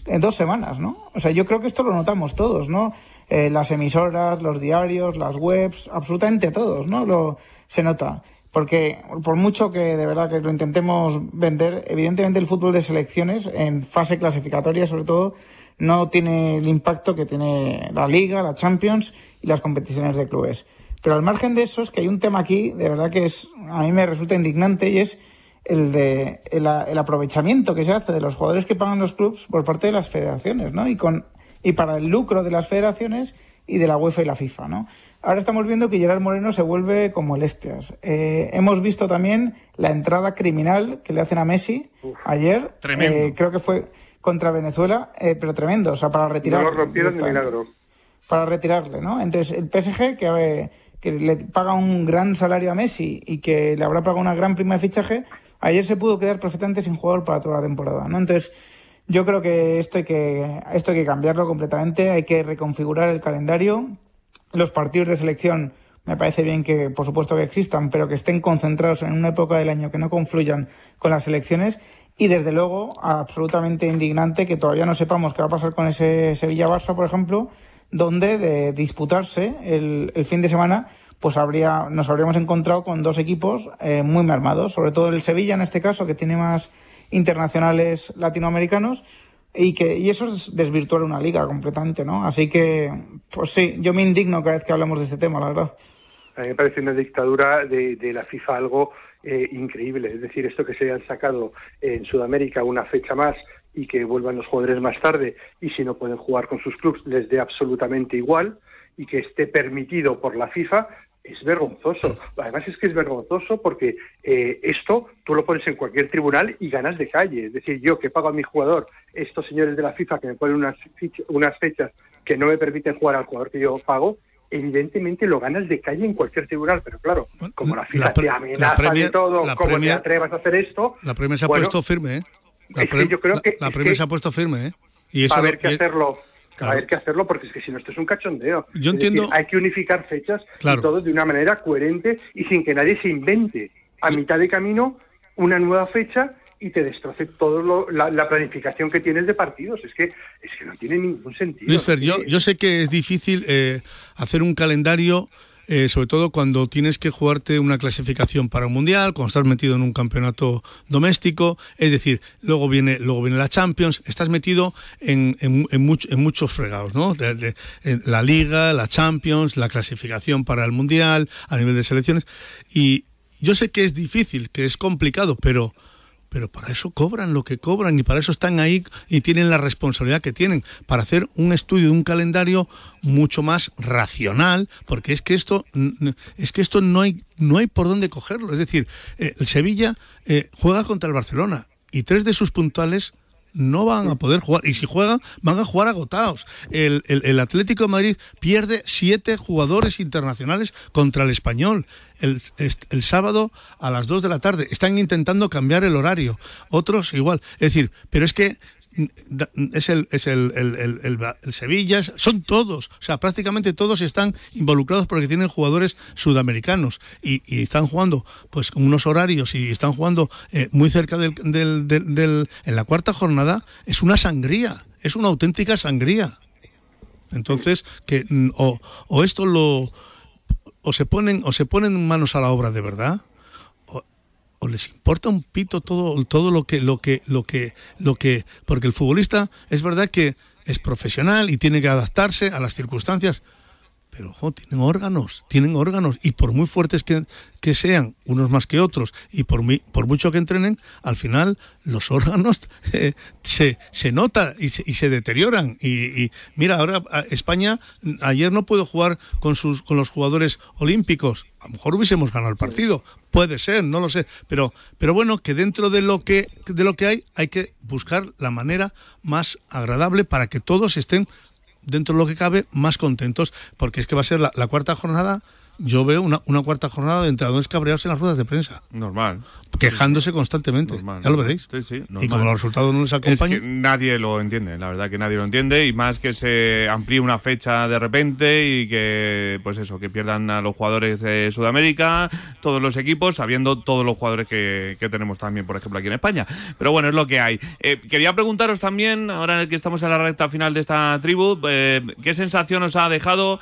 en dos semanas, ¿no? O sea, yo creo que esto lo notamos todos, ¿no? Eh, las emisoras, los diarios, las webs, absolutamente todos, ¿no? Lo, se nota. Porque por mucho que de verdad que lo intentemos vender, evidentemente el fútbol de selecciones en fase clasificatoria sobre todo no tiene el impacto que tiene la Liga, la Champions y las competiciones de clubes. Pero al margen de eso es que hay un tema aquí, de verdad que es a mí me resulta indignante y es el de el, el aprovechamiento que se hace de los jugadores que pagan los clubes por parte de las federaciones, ¿no? Y con y para el lucro de las federaciones y de la UEFA y la FIFA, ¿no? Ahora estamos viendo que Gerard Moreno se vuelve como el Esteas. Eh, hemos visto también la entrada criminal que le hacen a Messi ayer. Tremendo. Eh, creo que fue contra Venezuela, eh, pero tremendo, o sea, para No retirar lo rompieron de milagro. para retirarle, ¿no? Entonces, el PSG, que, eh, que le paga un gran salario a Messi y que le habrá pagado una gran prima de fichaje, ayer se pudo quedar perfectamente sin jugador para toda la temporada, ¿no? Entonces, yo creo que esto hay que, esto hay que cambiarlo completamente, hay que reconfigurar el calendario. Los partidos de selección me parece bien que, por supuesto, que existan, pero que estén concentrados en una época del año que no confluyan con las elecciones. Y desde luego, absolutamente indignante que todavía no sepamos qué va a pasar con ese Sevilla-Barça, por ejemplo, donde de disputarse el, fin de semana pues habría, nos habríamos encontrado con dos equipos eh, muy mermados, sobre todo el Sevilla en este caso, que tiene más internacionales latinoamericanos, y que y eso es desvirtuar una liga completamente, ¿no? Así que, pues sí, yo me indigno cada vez que hablamos de este tema, la verdad. A mí me parece una dictadura de la FIFA algo eh, increíble. Es decir, esto que se hayan sacado en Sudamérica una fecha más y que vuelvan los jugadores más tarde y si no pueden jugar con sus clubes les dé absolutamente igual y que esté permitido por la FIFA es vergonzoso. Además es que es vergonzoso porque eh, esto tú lo pones en cualquier tribunal y ganas de calle. Es decir, yo que pago a mi jugador, estos señores de la FIFA que me ponen unas, unas fechas que no me permiten jugar al jugador que yo pago, evidentemente lo ganas de calle en cualquier tribunal. Pero claro, como la FIFA te amenaza de todo, como te atrevas a hacer esto... La Premier se ha bueno, puesto firme, ¿eh? La, es que yo creo que- la que- se ha puesto firme, ¿eh? Y eso, a ver qué y- hacerlo. Claro. A qué hacerlo, porque es que si no, esto es un cachondeo. Yo Es entiendo- decir, hay que unificar fechas Claro. y todo de una manera coherente y sin que nadie se invente a mitad de camino una nueva fecha y te destroce toda la, la planificación que tienes de partidos. Es que, es que no tiene ningún sentido. Yo, yo sé que es difícil eh, hacer un calendario, eh, sobre todo cuando tienes que jugarte una clasificación para un mundial, cuando estás metido en un campeonato doméstico, es decir, luego viene, luego viene la Champions, estás metido en, en, en much- en muchos fregados, ¿no? De- de- en la Liga, la Champions, la clasificación para el mundial, a nivel de selecciones, y yo sé que es difícil, que es complicado, pero pero para eso cobran lo que cobran y para eso están ahí y tienen la responsabilidad que tienen para hacer un estudio de un calendario mucho más racional porque es que esto es que esto no hay no hay por dónde cogerlo. Es decir eh, el Sevilla eh, juega contra el Barcelona y tres de sus puntuales no van a poder jugar. Y si juegan, van a jugar agotados. El, el- Atlético de Madrid pierde siete jugadores internacionales contra el español. El, el sábado a las 2 de la tarde. Están intentando cambiar el horario. Otros igual. Es decir, pero es que es el, es el, el, el- Sevilla, son todos, o sea, prácticamente todos están involucrados porque tienen jugadores sudamericanos y, y están jugando pues con unos horarios y están jugando eh, muy cerca del, del, del- del- en la cuarta jornada, es una sangría, es una auténtica sangría. Entonces, que mm, o, o esto lo o se ponen o se ponen manos a la obra de verdad o les importa un pito todo todo lo que lo que lo que lo que porque el futbolista es verdad que es profesional y tiene que adaptarse a las circunstancias pero tienen órganos, tienen órganos, y por muy fuertes que, que sean, unos más que otros, y por, por mucho que entrenen, al final los órganos <laughs> eh, se, se nota y se, y se deterioran. Y, y mira, ahora España ayer no pudo jugar con, sus, con los jugadores olímpicos. A lo mejor hubiésemos ganado el partido, puede ser, no lo sé. Pero, pero bueno, que dentro de lo que, de lo que hay, hay que buscar la manera más agradable para que todos estén dentro de lo que cabe, más contentos, porque es que va a ser la, cuarta jornada. Yo veo una, una cuarta jornada de entrenadores cabreados en las ruedas de prensa, Normal. quejándose constantemente. Normal, ya lo veréis. Sí, sí, y como los resultados no les Es acompañan. que nadie lo entiende, la verdad que nadie lo entiende y más que se amplíe una fecha de repente y que, pues eso, que pierdan a los jugadores de Sudamérica, todos los equipos, sabiendo todos los jugadores que, que tenemos también, por ejemplo, aquí en España. Pero bueno, es lo que hay. Eh, quería preguntaros también, ahora que estamos en la recta final de esta tribu, eh, ¿qué sensación os ha dejado?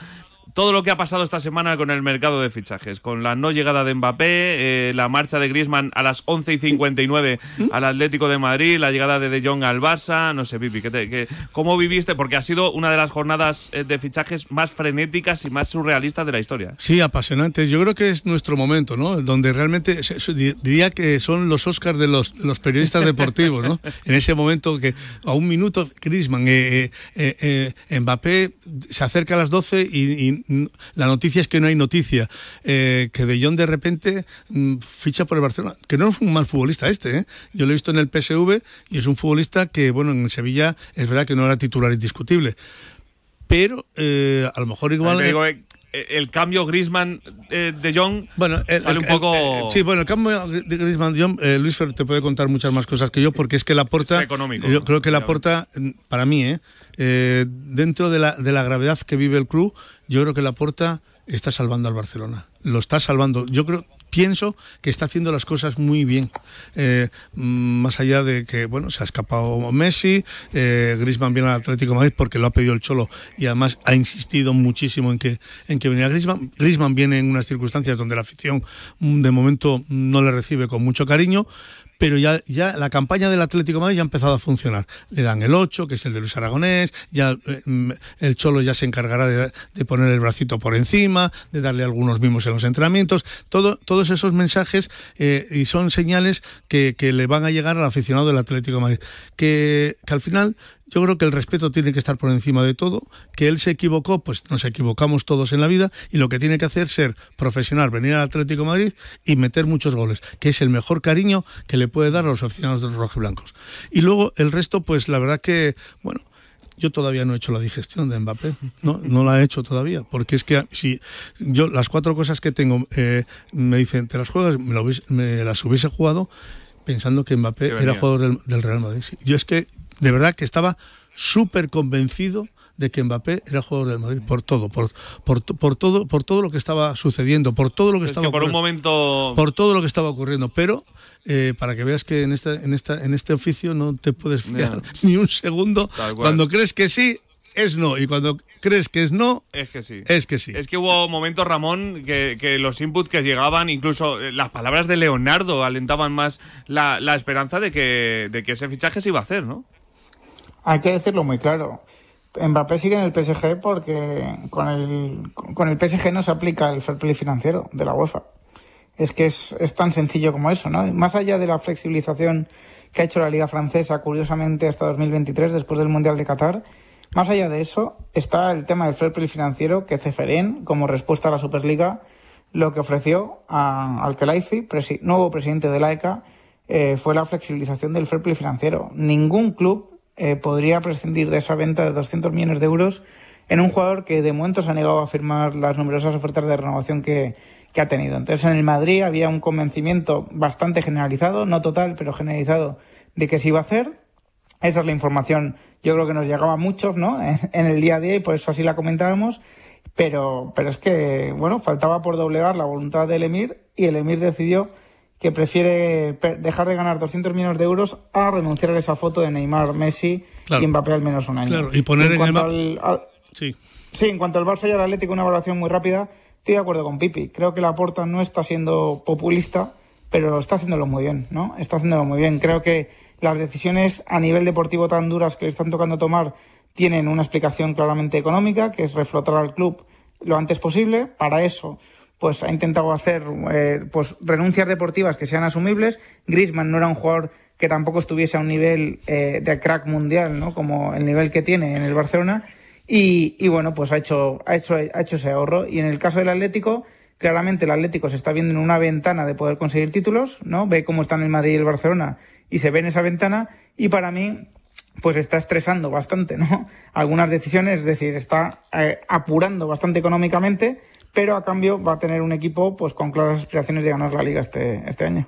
Todo lo que ha pasado esta semana con el mercado de fichajes, con la no llegada de Mbappé, eh, la marcha de Griezmann a las 11 y 59 al Atlético de Madrid, la llegada de De Jong al Barça, no sé, Pipi, ¿qué te- qué- ¿cómo viviste? Porque ha sido una de las jornadas eh, de fichajes más frenéticas y más surrealistas de la historia. Sí, apasionante. Yo creo que es nuestro momento, ¿no? Donde realmente diría que son los Oscars de los, periodistas deportivos, ¿no? <laughs> En ese momento que a un minuto Griezmann, eh, eh, eh, Mbappé se acerca a las 12 y, y, mm, la noticia es que no hay noticia. Eh, que De Jong de repente mm, ficha por el Barcelona. Que no es un mal futbolista este, ¿eh? Yo lo he visto en el PSV y es un futbolista que, bueno, en Sevilla es verdad que no era titular indiscutible. Pero eh, a lo mejor igual... Eh, el cambio Griezmann eh, de Jong Bueno, el- sale un el- poco... sí, bueno, el cambio de Griezmann, John, eh, Luis Fer te puede contar muchas más cosas que yo, porque es que la porta. Es económico, Yo creo que la porta, para mí, eh, eh, dentro de la, de la gravedad que vive el club, yo creo que la porta está salvando al Barcelona. Lo está salvando. Yo creo, pienso que está haciendo las cosas muy bien. Eh, mm, más allá de que, bueno, se ha escapado Messi, eh, Griezmann viene al Atlético Madrid porque lo ha pedido el Cholo y además ha insistido muchísimo en que, en que venía Griezmann. Griezmann viene en unas circunstancias donde la afición mm, de momento no le recibe con mucho cariño, pero ya, ya la campaña del Atlético Madrid ya ha empezado a funcionar. Le dan el 8, que es el de Luis Aragonés, ya eh, el Cholo ya se encargará de, poner el bracito por encima, de darle algunos mimos en los entrenamientos, todo, todos esos mensajes eh, y son señales que, que le van a llegar al aficionado del Atlético Madrid. Que, que al final yo creo que el respeto tiene que estar por encima de todo, que él se equivocó, pues nos equivocamos todos en la vida y lo que tiene que hacer es ser profesional, venir al Atlético de Madrid y meter muchos goles, que es el mejor cariño que le puede dar a los aficionados de los rojiblancos. Y luego el resto, pues la verdad que, bueno, yo todavía no he hecho la digestión de Mbappé, no, no la he hecho todavía, porque es que si yo las cuatro cosas que tengo eh, me dicen, te las juegas, me, lo hubiese- me las hubiese jugado pensando que Mbappé era jugador del, del Real Madrid. Yo es que de verdad que estaba súper convencido de que Mbappé era jugador del Madrid por todo, por, por, por todo, por todo lo que estaba sucediendo, por todo lo que Es estaba que por un ocurriendo momento. por todo lo que estaba ocurriendo. Pero eh, para que veas que en esta, en esta, en este oficio no te puedes fiar <laughs> ni un segundo. Cuando crees que sí, es no. Y cuando crees que es no, Es que sí. es que sí. Es que hubo momentos, Ramón, que, que los inputs que llegaban, incluso eh, las palabras de Leonardo alentaban más la, la esperanza de que, de que ese fichaje se iba a hacer, ¿no? Hay que decirlo muy claro. Mbappé sigue en el PSG porque con el, con el PSG no se aplica el fair play financiero de la UEFA. Es que es, es tan sencillo como eso, ¿no? Más allá de la flexibilización que ha hecho la Liga Francesa, curiosamente, hasta 2023, después del Mundial de Qatar, más allá de eso está el tema del fair play financiero que Ceferén, como respuesta a la Superliga, lo que ofreció a, al Khelaifi, presi- nuevo presidente de la ECA, eh, fue la flexibilización del fair play financiero. Ningún club eh, podría prescindir de esa venta de 200 millones de euros en un jugador que de momento se ha negado a firmar las numerosas ofertas de renovación que, ha tenido. Entonces en el Madrid había un convencimiento bastante generalizado, no total, pero generalizado, de que se iba a hacer. Esa es la información, yo creo que nos llegaba a muchos, ¿no? En, <laughs> en el día a día y por eso así la comentábamos. Pero, pero es que, bueno, faltaba por doblegar la voluntad del Emir y el Emir decidió que prefiere dejar de ganar 200 millones de euros a renunciar a esa foto de Neymar, Messi Claro. y Mbappé al menos un año. Claro, y poner en el al- al- Sí. Sí, en cuanto al Barça y al Atlético, una valoración muy rápida. Estoy de acuerdo con Pipi. Creo que Laporta no está siendo populista, pero está haciéndolo muy bien, ¿no? Está haciéndolo muy bien. Creo que las decisiones a nivel deportivo tan duras que le están tocando tomar tienen una explicación claramente económica, que es reflotar al club lo antes posible. Para eso, pues ha intentado hacer eh, pues renuncias deportivas que sean asumibles. Griezmann no era un jugador que tampoco estuviese a un nivel eh, de crack mundial, ¿no? Como el nivel que tiene en el Barcelona. Y, bueno, pues ha hecho, ha, hecho, ha hecho ese ahorro. Y en el caso del Atlético, claramente el Atlético se está viendo en una ventana de poder conseguir títulos, ¿no? Ve cómo están el Madrid y el Barcelona y se ve en esa ventana. Y para mí, pues está estresando bastante, ¿no? <laughs> Algunas decisiones, es decir, está eh, apurando bastante económicamente, pero a cambio va a tener un equipo pues con claras aspiraciones de ganar la liga este, este año.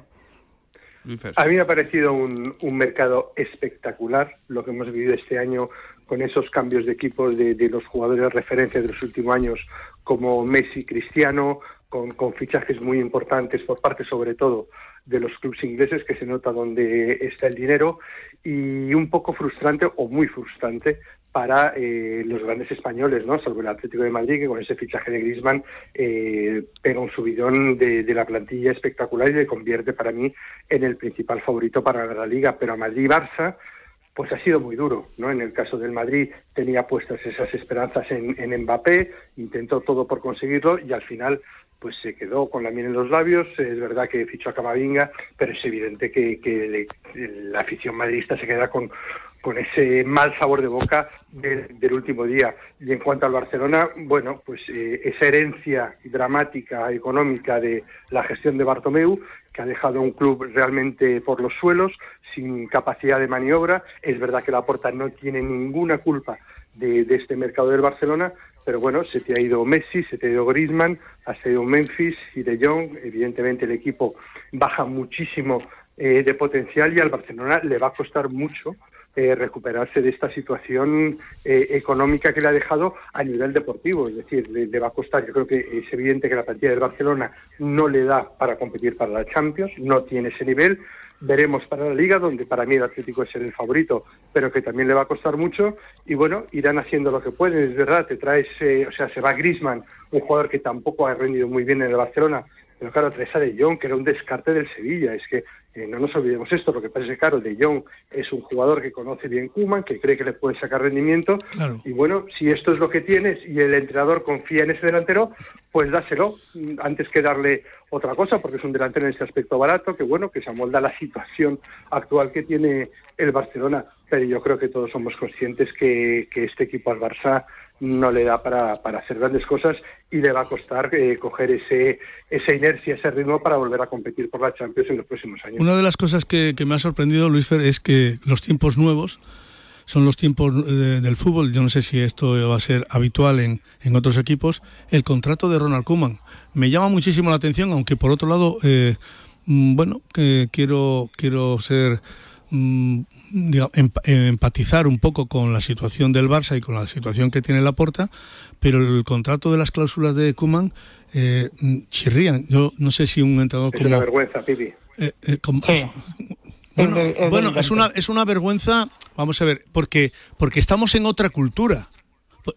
A mí me ha parecido un, un mercado espectacular lo que hemos vivido este año con esos cambios de equipos de, de los jugadores de referencia de los últimos años como Messi, Cristiano, con, con fichajes muy importantes por parte sobre todo de los clubes ingleses que se nota dónde está el dinero y un poco frustrante o muy frustrante para eh, los grandes españoles, ¿no? Salvo el Atlético de Madrid, que con ese fichaje de Griezmann eh, pega un subidón de, la plantilla espectacular y le convierte para mí en el principal favorito para la Liga. Pero a Madrid Barça, pues ha sido muy duro, ¿no? En el caso del Madrid tenía puestas esas esperanzas en, en Mbappé, intentó todo por conseguirlo y al final pues se quedó con la miel en los labios. Es verdad que fichó a Camavinga, pero es evidente que, que le- la afición madridista se queda con, ese mal sabor de boca de- del último día. Y en cuanto al Barcelona, bueno, pues eh, esa herencia dramática económica de la gestión de Bartomeu, que ha dejado un club realmente por los suelos, sin capacidad de maniobra. Es verdad que la Porta no tiene ninguna culpa de, de este mercado del Barcelona, pero bueno, se te ha ido Messi, se te ha ido Griezmann, has ido Memphis y De Jong. Evidentemente el equipo baja muchísimo eh, de potencial y al Barcelona le va a costar mucho eh, recuperarse de esta situación eh, económica que le ha dejado a nivel deportivo. Es decir, le, le va a costar, yo creo que es evidente que la plantilla del Barcelona no le da para competir para la Champions, no tiene ese nivel. Veremos para la Liga, donde para mí el Atlético es el favorito, pero que también le va a costar mucho. Y bueno, irán haciendo lo que pueden. Es verdad, te traes, eh, o sea, se va Grisman, un jugador que tampoco ha rendido muy bien en el Barcelona, pero claro, traes a De Jong, que era un descarte del Sevilla. Es que eh, no nos olvidemos esto, lo que pasa es que, claro, De Jong es un jugador que conoce bien Kuman, que cree que le puede sacar rendimiento. Y bueno, si esto es lo que tienes y el entrenador confía en ese delantero, pues dáselo mm, antes que darle otra cosa, porque es un delantero en ese aspecto barato, que bueno, que se amolda a la situación actual que tiene el Barcelona. Pero yo creo que todos somos conscientes que, que este equipo al Barça no le da para, para hacer grandes cosas y le va a costar eh, coger ese, esa inercia, ese ritmo para volver a competir por la Champions en los próximos años. Una de las cosas que, que me ha sorprendido, Luis Fer, es que los tiempos nuevos son los tiempos de- del fútbol. Yo no sé si esto va a ser habitual en, en otros equipos. El contrato de Ronald Koeman me llama muchísimo la atención, aunque por otro lado, eh, mm, bueno, que quiero, quiero ser mm, diga- emp- eh, empatizar un poco con la situación del Barça y con la situación que tiene la Porta, pero el contrato de las cláusulas de Koeman eh, mm, chirrían. Yo no sé si un entrenador Es como una vergüenza, Pipi. eh, eh, como- Bueno, Es de- es bueno, es una es una vergüenza, vamos a ver, porque porque estamos en otra cultura.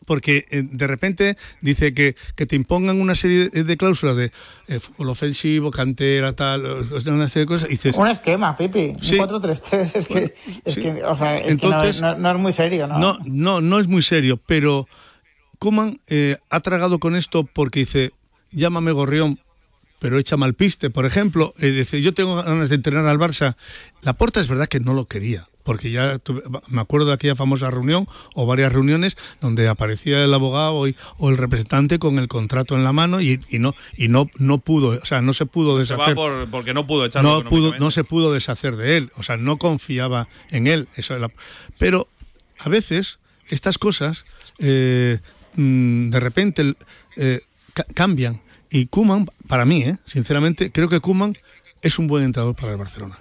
Porque eh, de repente dice que, que te impongan una serie de, cláusulas de eh, fútbol ofensivo, cantera, tal, una serie de cosas. Y dices, Un esquema, Pipi. Sí. Un 4-3-3. Es que, es sí. que, o sea, es Entonces- que no, no- no es muy serio, ¿no? no, no, no es muy serio, pero Kuman eh, ha tragado con esto porque dice, llámame gorrión, pero echa mal piste, por ejemplo. Eh, dice, yo tengo ganas de entrenar al Barça. La Porta es verdad que no lo quería, porque ya tuve- me acuerdo de aquella famosa reunión o varias reuniones donde aparecía el abogado y- o el representante con el contrato en la mano y, y no y no no pudo, o sea, no se pudo Se va deshacer. por, porque no pudo echarlo. no pudo no se pudo deshacer de él o sea no confiaba en él eso pero a veces estas cosas eh, mm, de repente eh, ca- cambian. Y Kuman para mí eh, sinceramente creo que Kuman es un buen entrenador para el Barcelona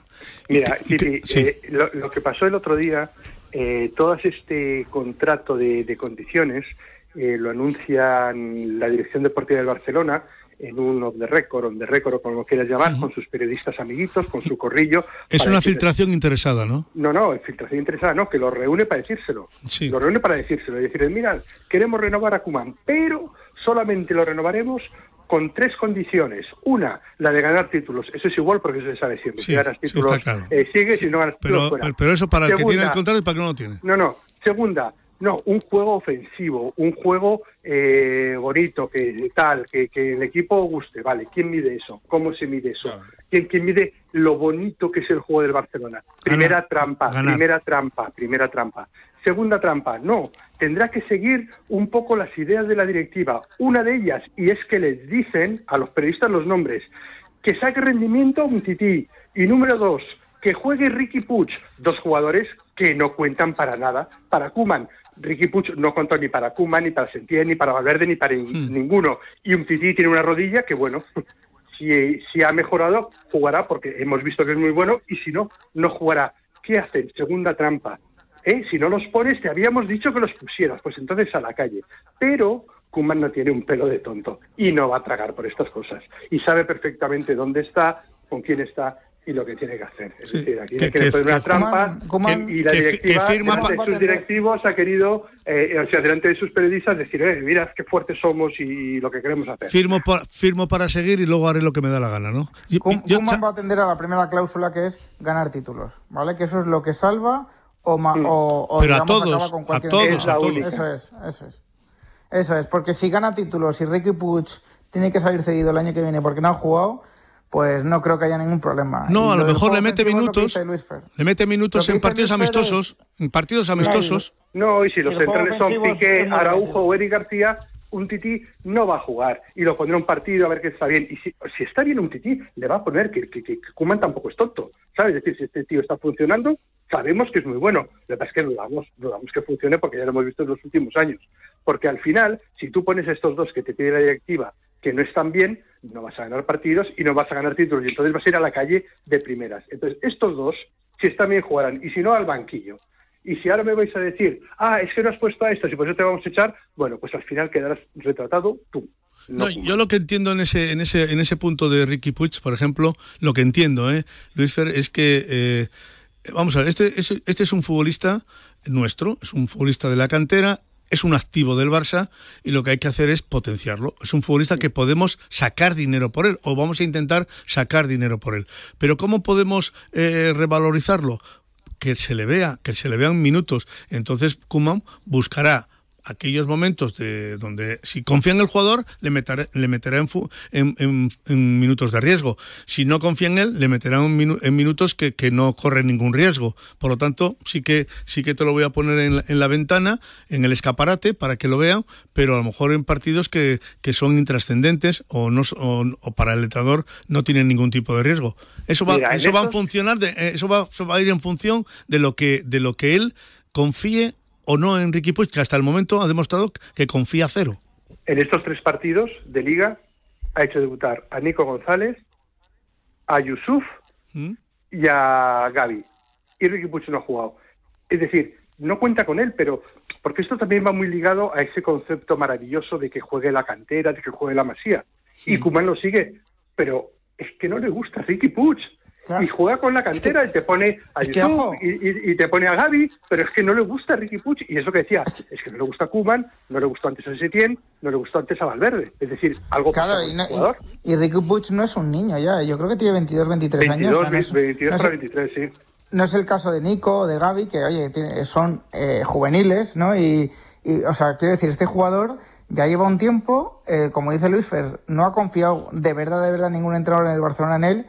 Mira, Y sí. eh, lo, lo que pasó el otro día, eh, todo este contrato de, de condiciones eh, lo anuncian la Dirección Deportiva del Barcelona en un off the record, on the record o como lo quieras llamar, con sus periodistas amiguitos, con su corrillo. es una filtración interesada no No, no, filtración interesada, no, que lo reúne para decírselo. Sí. Lo reúne para decírselo. Y decirles, mira, queremos renovar a Kuman, pero solamente lo renovaremos con tres condiciones. Una, la de ganar títulos. Eso es igual porque eso se sabe siempre. Sí, si ganas sí, títulos, está claro. eh, sigues y no ganas títulos, pero, fuera. pero eso para el que tiene el contrato y para el que no lo tiene no, no. Segunda, no, un juego ofensivo, un juego eh, bonito, que tal, que, que el equipo guste. Vale, ¿quién mide eso? ¿Cómo se mide eso? ¿Quién, quién mide lo bonito que es el juego del Barcelona? Primera trampa, ganar. primera trampa, primera trampa. Segunda trampa, no. Tendrá que seguir un poco las ideas de la directiva. Una de ellas, y es que les dicen a los periodistas los nombres, que saque rendimiento a un tití. Y número dos, que juegue Ricky Puig, dos jugadores que no cuentan para nada para Kuman. Ricky Puig no contó ni para Kuman, ni para Sentién, ni para Valverde, ni para in- ninguno. Y un tití tiene una rodilla que, bueno, <laughs> si, si ha mejorado, jugará porque hemos visto que es muy bueno, y si no, no jugará. ¿Qué hacen? Segunda trampa. ¿Eh? Si no los pones, te habíamos dicho que los pusieras, pues entonces a la calle. Pero Kuman no tiene un pelo de tonto y no va a tragar por estas cosas. Y sabe perfectamente dónde está, con quién está y lo que tiene que hacer. Es Sí, decir, aquí que- hay que, que- poner una trampa Koeman- y la directiva, que firma delante de sus directivos, ha querido, eh, o sea, delante de sus periodistas, decir, eh, mira qué fuertes somos y lo que queremos hacer. firmo para, firmo para seguir y luego haré lo que me da la gana no yo- va a atender a la primera cláusula que es ganar títulos, ¿vale? Que eso es lo que salva o, ma- o, o, Pero a digamos, todos, acaba con a cualquier todos. Es a todos. Eso es, eso es. Eso es, porque si gana títulos y Ricky Puig tiene que salir cedido el año que viene porque no ha jugado, pues no creo que haya ningún problema. No, Y a lo mejor le mete minutos. dice Luis Fer. Le mete minutos en partidos amistosos, en partidos amistosos. No, y si los centrales son Piqué, muy Araujo o Eric García, un tití no va a jugar y lo pondrá un partido a ver que está bien. Y si, está bien un tití, le va a poner que, que, Koeman tampoco es tonto. ¿Sabes? Es decir, si este tío está funcionando, sabemos que es muy bueno. Lo que pasa es que dudamos, dudamos que funcione porque ya lo hemos visto en los últimos años. Porque al final, si tú pones estos dos que te pide la directiva que no están bien, no vas a ganar partidos y no vas a ganar títulos y entonces vas a ir a la calle de primeras. Entonces, estos dos, si están bien, jugarán y si no, al banquillo. Y si ahora me vais a decir, ah, es que no has puesto a estos y por eso te vamos a echar, bueno, pues al final quedarás retratado tú. No, yo lo que entiendo en ese, en ese, en ese punto de Ricky Puig, por ejemplo, lo que entiendo, ¿eh, Luis Fer, es que eh, vamos a ver, este, es- este es un futbolista nuestro, es un futbolista de la cantera, es un activo del Barça y lo que hay que hacer es potenciarlo. Es un futbolista que podemos sacar dinero por él o vamos a intentar sacar dinero por él. Pero ¿cómo podemos eh, revalorizarlo? Que se le vea, que se le vean minutos. Entonces Kuman buscará aquellos momentos de donde si confía en el jugador le meterá, le meterá en, fu- en, en- en minutos de riesgo. Si no confía en él le meterá en, minu- en minutos que, que no corren ningún riesgo. Por lo tanto sí que sí que te lo voy a poner en la, en la ventana en el escaparate para que lo vean pero a lo mejor en partidos que, que son intrascendentes o no o, o para el entrenador no tienen ningún tipo de riesgo. Eso va Mira, eso va a funcionar de, eh, eso va, eso va a ir en función de lo que de lo que él confíe o no en Ricky Puig, que hasta el momento ha demostrado que confía cero. En estos tres partidos de liga ha hecho debutar a Nico González, a Yusuf ¿Mm? y a Gaby. Y Ricky Puig no ha jugado. Es decir, no cuenta con él, pero porque esto también va muy ligado a ese concepto maravilloso de que juegue la cantera, de que juegue la masía. Y Kuman lo sigue, pero es que no le gusta Ricky Puig. Y juega con la cantera y te pone a es que, y, y- y te pone a Gaby, pero es que no le gusta Ricky Puig. Y eso que decía, es que no le gusta Kuman, no le gustó antes a Setién, no le gustó antes a Valverde. Es decir, algo Claro, pasa y, no- jugador. y, Ricky Puig no es un niño ya, yo creo que tiene 22, 23 años. 22, o sea, no es- 22 no es- para 23, sí. no es el caso de Nico o de Gaby, que oye, tiene- son eh, juveniles, ¿no? Y, y, o sea, quiero decir, este jugador ya lleva un tiempo, eh, como dice Luis Fer, no ha confiado de verdad, de verdad ningún entrenador en el Barcelona en él.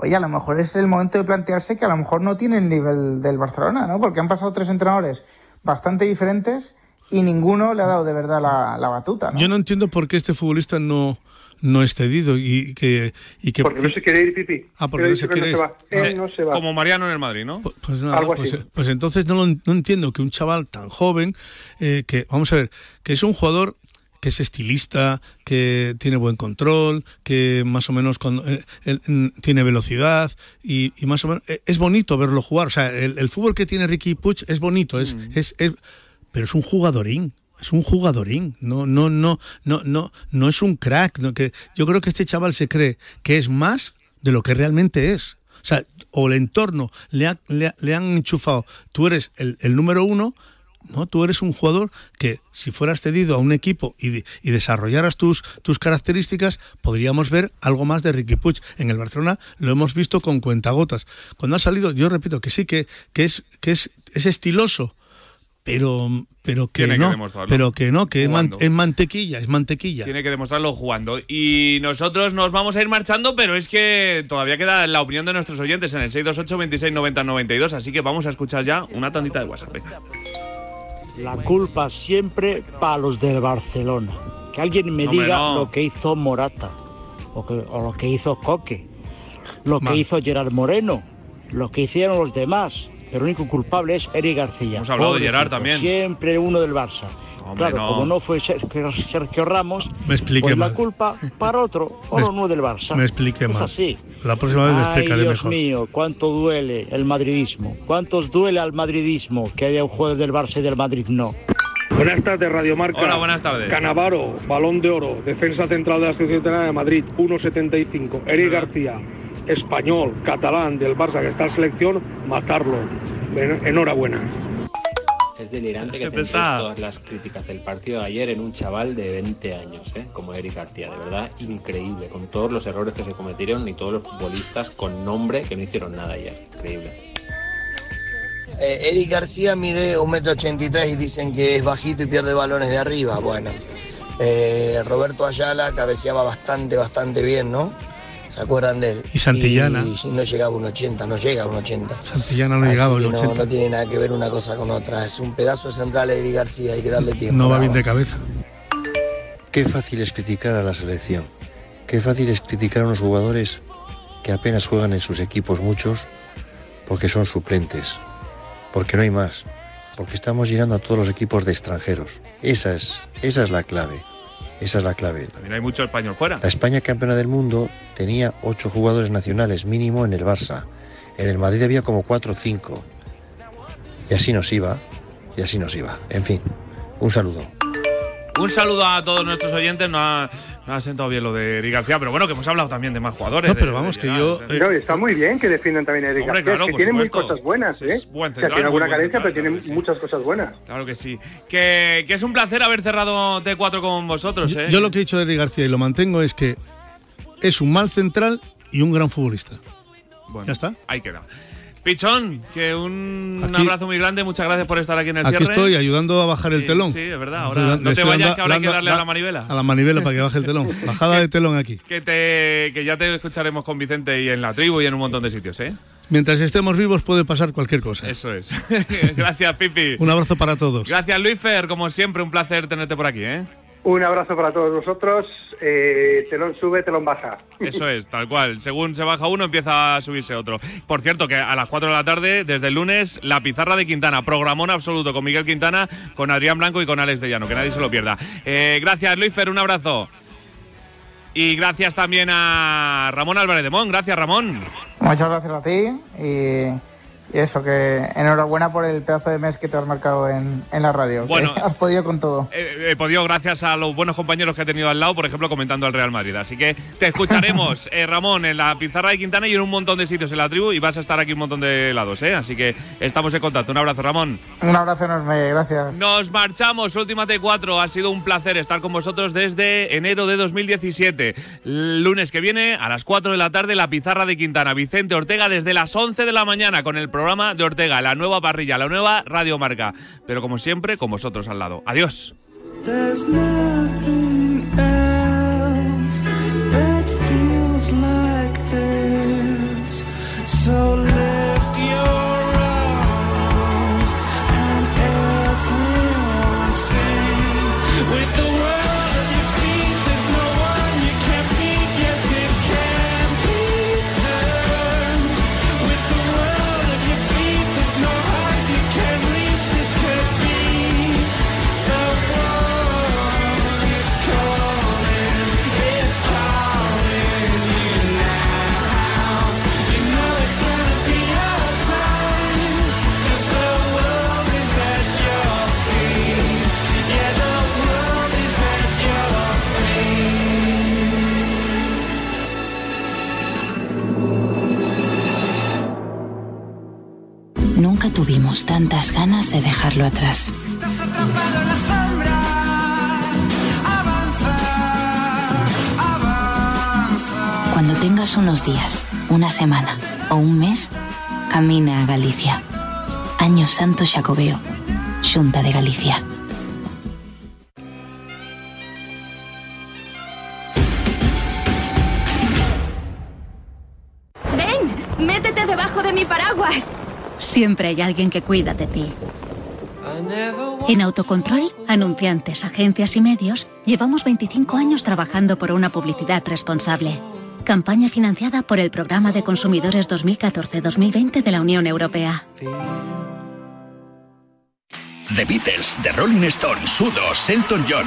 Oye, a lo mejor es el momento de plantearse que a lo mejor no tiene el nivel del Barcelona, ¿no? Porque han pasado tres entrenadores bastante diferentes y ninguno le ha dado de verdad la, la batuta, ¿no? Yo no entiendo por qué este futbolista no, no es cedido y que... Y que Porque no se quiere ir, Pipi. Ah, porque no se quiere no se ir. va. Él no se va. Como Mariano en el Madrid, ¿no? Pues nada, Algo pues, así. pues entonces no, lo- no entiendo que un chaval tan joven, eh, que vamos a ver, que es un jugador que es estilista, que tiene buen control, que más o menos cuando, eh, mm, tiene velocidad y, y más o menos eh, es bonito verlo jugar. O sea, el, el fútbol que tiene Ricky Puig es bonito, es, es, es- pero es un jugadorín. Es un jugadorín, no, no, no, no, no, no es un crack. No, que yo creo que este chaval se cree que es más de lo que realmente es. O sea, o el entorno le, ha- le, ha- le han enchufado, tú eres el, el número uno, no, tú eres un jugador que si fueras cedido a un equipo y, de- y desarrollaras tus, tus características, podríamos ver algo más de Ricky Puig. En el Barcelona lo hemos visto con cuentagotas. Cuando ha salido, yo repito que sí, que, que es, que es, es estiloso, pero, pero que Tiene que no, demostrarlo. pero que no, que es, man- Jugando. es mantequilla, es mantequilla. Tiene que demostrarlo jugando. Y nosotros nos vamos a ir marchando, pero es que todavía queda la opinión de nuestros oyentes en el 628 26 90 92. Así que vamos a escuchar ya una tandita de WhatsApp. La culpa siempre para los del Barcelona. Que alguien me diga no. lo que hizo Morata, o, que- o lo que hizo Coque, lo que Más. hizo Gerard Moreno, lo que hicieron los demás. Pero el único culpable es Eric García. Hemos hablado de Gerard también. Siempre uno del Barça. Hombre, claro, no. como no fue Sergio, Ramos, Me pues la culpa para otro, o <laughs> Me- no uno del Barça. me expliqué es mal. así. La próxima vez me Ay, explicaré Dios mejor. mío, cuánto duele el madridismo. ¿Cuántos duele al madridismo que haya un jugador del Barça y del Madrid no? Buenas tardes, Radio Marca. Hola, buenas tardes. Canavaro, balón de oro, defensa central de la Selección Italiana de Madrid, 1.75. Eric García, español, catalán del Barça que está en selección, matarlo. En- Enhorabuena. Es delirante que centres todas las críticas del partido de ayer en un chaval de 20 años, ¿eh? como Eric García. De verdad, increíble, con todos los errores que se cometieron y todos los futbolistas con nombre que no hicieron nada ayer. Increíble. Eh, Eric García mide 1,83m y dicen que es bajito y pierde balones de arriba. Bueno, eh, Roberto Ayala cabeceaba bastante, bastante bien, ¿no? ¿Se acuerdan de él? Y Santillana. Y, no llegaba a un 80, no llega a un 80. Santillana no Así llegaba al que no, 80. no tiene nada que ver una cosa con otra. Es un pedazo de central Eric García, hay que darle tiempo. No va bien de cabeza. Qué fácil es criticar a la selección. Qué fácil es criticar a unos jugadores que apenas juegan en sus equipos muchos porque son suplentes. Porque no hay más. Porque estamos llenando a todos los equipos de extranjeros. Esa es, esa es la clave. Esa es la clave. También hay mucho español fuera. La España campeona del mundo tenía ocho jugadores nacionales mínimo en el Barça. En el Madrid había como cuatro o cinco. Y así nos iba, y así nos iba. En fin, un saludo. Un saludo a todos nuestros oyentes. Ha, no ha sentado bien lo de Eric García, pero bueno, que hemos hablado también de más jugadores. No, de- pero de vamos, que yo, o. Pero está muy bien que defiendan también a Eric Hombre, García, claro, que tiene muy supuesto. cosas buenas, ¿eh? buen O sea, central, tiene alguna carencia, pero tiene muchas cosas buenas. Claro que sí. Que, que es un placer haber cerrado T4 con vosotros, ¿eh? yo lo que he dicho de Eric García y lo mantengo es que es un mal central y un gran futbolista. Bueno, ya está. Ahí queda. Pichón, que un, Aquí- abrazo muy grande. Muchas gracias por estar aquí en el Aquí cierre. estoy ayudando a bajar el Sí, telón. Sí, es verdad. Ahora no te vayas, que ahora hay que darle a la manivela. A la manivela para que baje el telón. <laughs> Bajada de telón aquí. Que, te, que ya te escucharemos con Vicente y en la tribu y en un montón de sitios, ¿eh? Mientras estemos vivos puede pasar cualquier cosa. Eso es. <laughs> Gracias, Pipi. Un abrazo para todos. Gracias, Luisfer. Como siempre, un placer tenerte por aquí, ¿eh? Un abrazo para todos vosotros. Eh, telón sube, telón baja. Eso es, tal cual. Según se baja uno, empieza a subirse otro. Por cierto, que a las 4 de la tarde, desde el lunes, la pizarra de Quintana. Programón absoluto con Miguel Quintana, con Adrián Blanco y con Alex de Llano. Que nadie se lo pierda. Eh, gracias, Luisfer. Un abrazo. Y gracias también a Ramón Álvarez de Mon. Gracias, Ramón. Muchas gracias a ti y, y eso, que enhorabuena por el pedazo de mes que te has marcado en, en la radio. Bueno. has podido con todo. He, he podido gracias a los buenos compañeros que he tenido al lado, por ejemplo, comentando al Real Madrid. Así que te escucharemos, <laughs> eh, Ramón, en la pizarra de Quintana y en un montón de sitios en la tribu y vas a estar aquí un montón de lados, ¿eh? Así que estamos en contacto. Un abrazo, Ramón. Un abrazo enorme, gracias. Nos marchamos, última T4. Ha sido un placer estar con vosotros desde enero de 2017. El lunes que viene, a las 4 de la tarde, la pizarra de Quintana. Vicente Ortega desde las 11 de la mañana con el programa de Ortega, la nueva parrilla, la nueva radiomarca. Pero como siempre, con vosotros al lado. Adiós. Ganas de dejarlo atrás. Estás atrapado en la sombra. Avanza, avanza. Cuando tengas unos días, una semana o un mes, camina a Galicia. Año Santo Xacobeo, Xunta de Galicia. ¡Ven! ¡Métete debajo de mi paraguas! Siempre hay alguien que cuida de ti. En Autocontrol, anunciantes, agencias y medios, llevamos 25 años trabajando por una publicidad responsable. Campaña financiada por el Programa de Consumidores 2014-2020 de la Unión Europea. The Beatles, The Rolling Stones, Sudos, Elton John.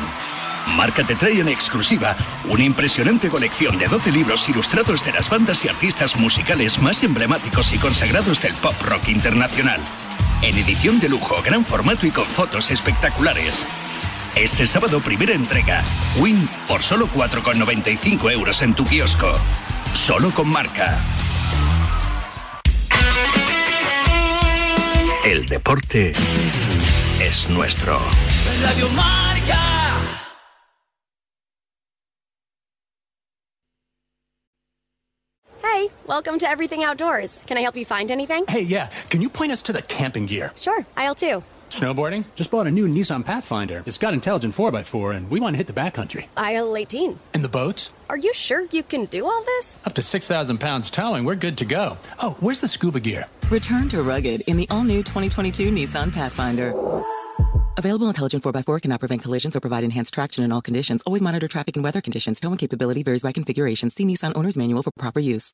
Marca te trae en exclusiva una impresionante colección de 12 libros ilustrados de las bandas y artistas musicales más emblemáticos y consagrados del pop rock internacional. En edición de lujo, gran formato y con fotos espectaculares. Este sábado primera entrega. Win por solo 4,95 euros en tu kiosco. Solo con marca. El deporte es nuestro. Radio Marca. Welcome to Everything Outdoors. Can I help you find anything? Hey, yeah, can you point us to the camping gear? Sure, aisle two. Snowboarding? Just bought a new Nissan Pathfinder. It's got intelligent 4x4, and we want to hit the backcountry. Aisle 18. And the boats? Are you sure you can do all this? Up to 6,000 pounds towing, we're good to go. Oh, where's the scuba gear? Return to rugged in the all-new 2022 Nissan Pathfinder. Available intelligent 4x4 cannot prevent collisions or provide enhanced traction in all conditions. Always monitor traffic and weather conditions. Towing capability varies by configuration. See Nissan Owner's Manual for proper use.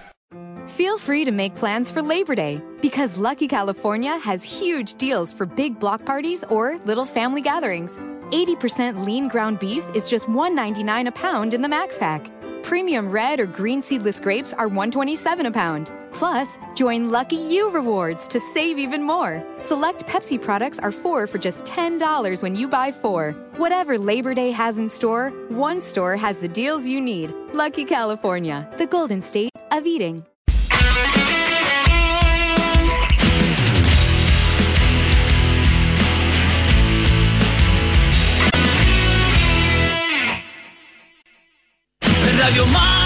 Feel free to make plans for Labor Day because Lucky California has huge deals for big block parties or little family gatherings. 80% lean ground beef is just $1.99 a pound in the Max Pack. Premium red or green seedless grapes are $1.27 a pound. Plus, join Lucky You Rewards to save even more. Select Pepsi products are four for just $10 when you buy four. Whatever Labor Day has in store, one store has the deals you need. Lucky California, the golden state of eating. Radio Mar.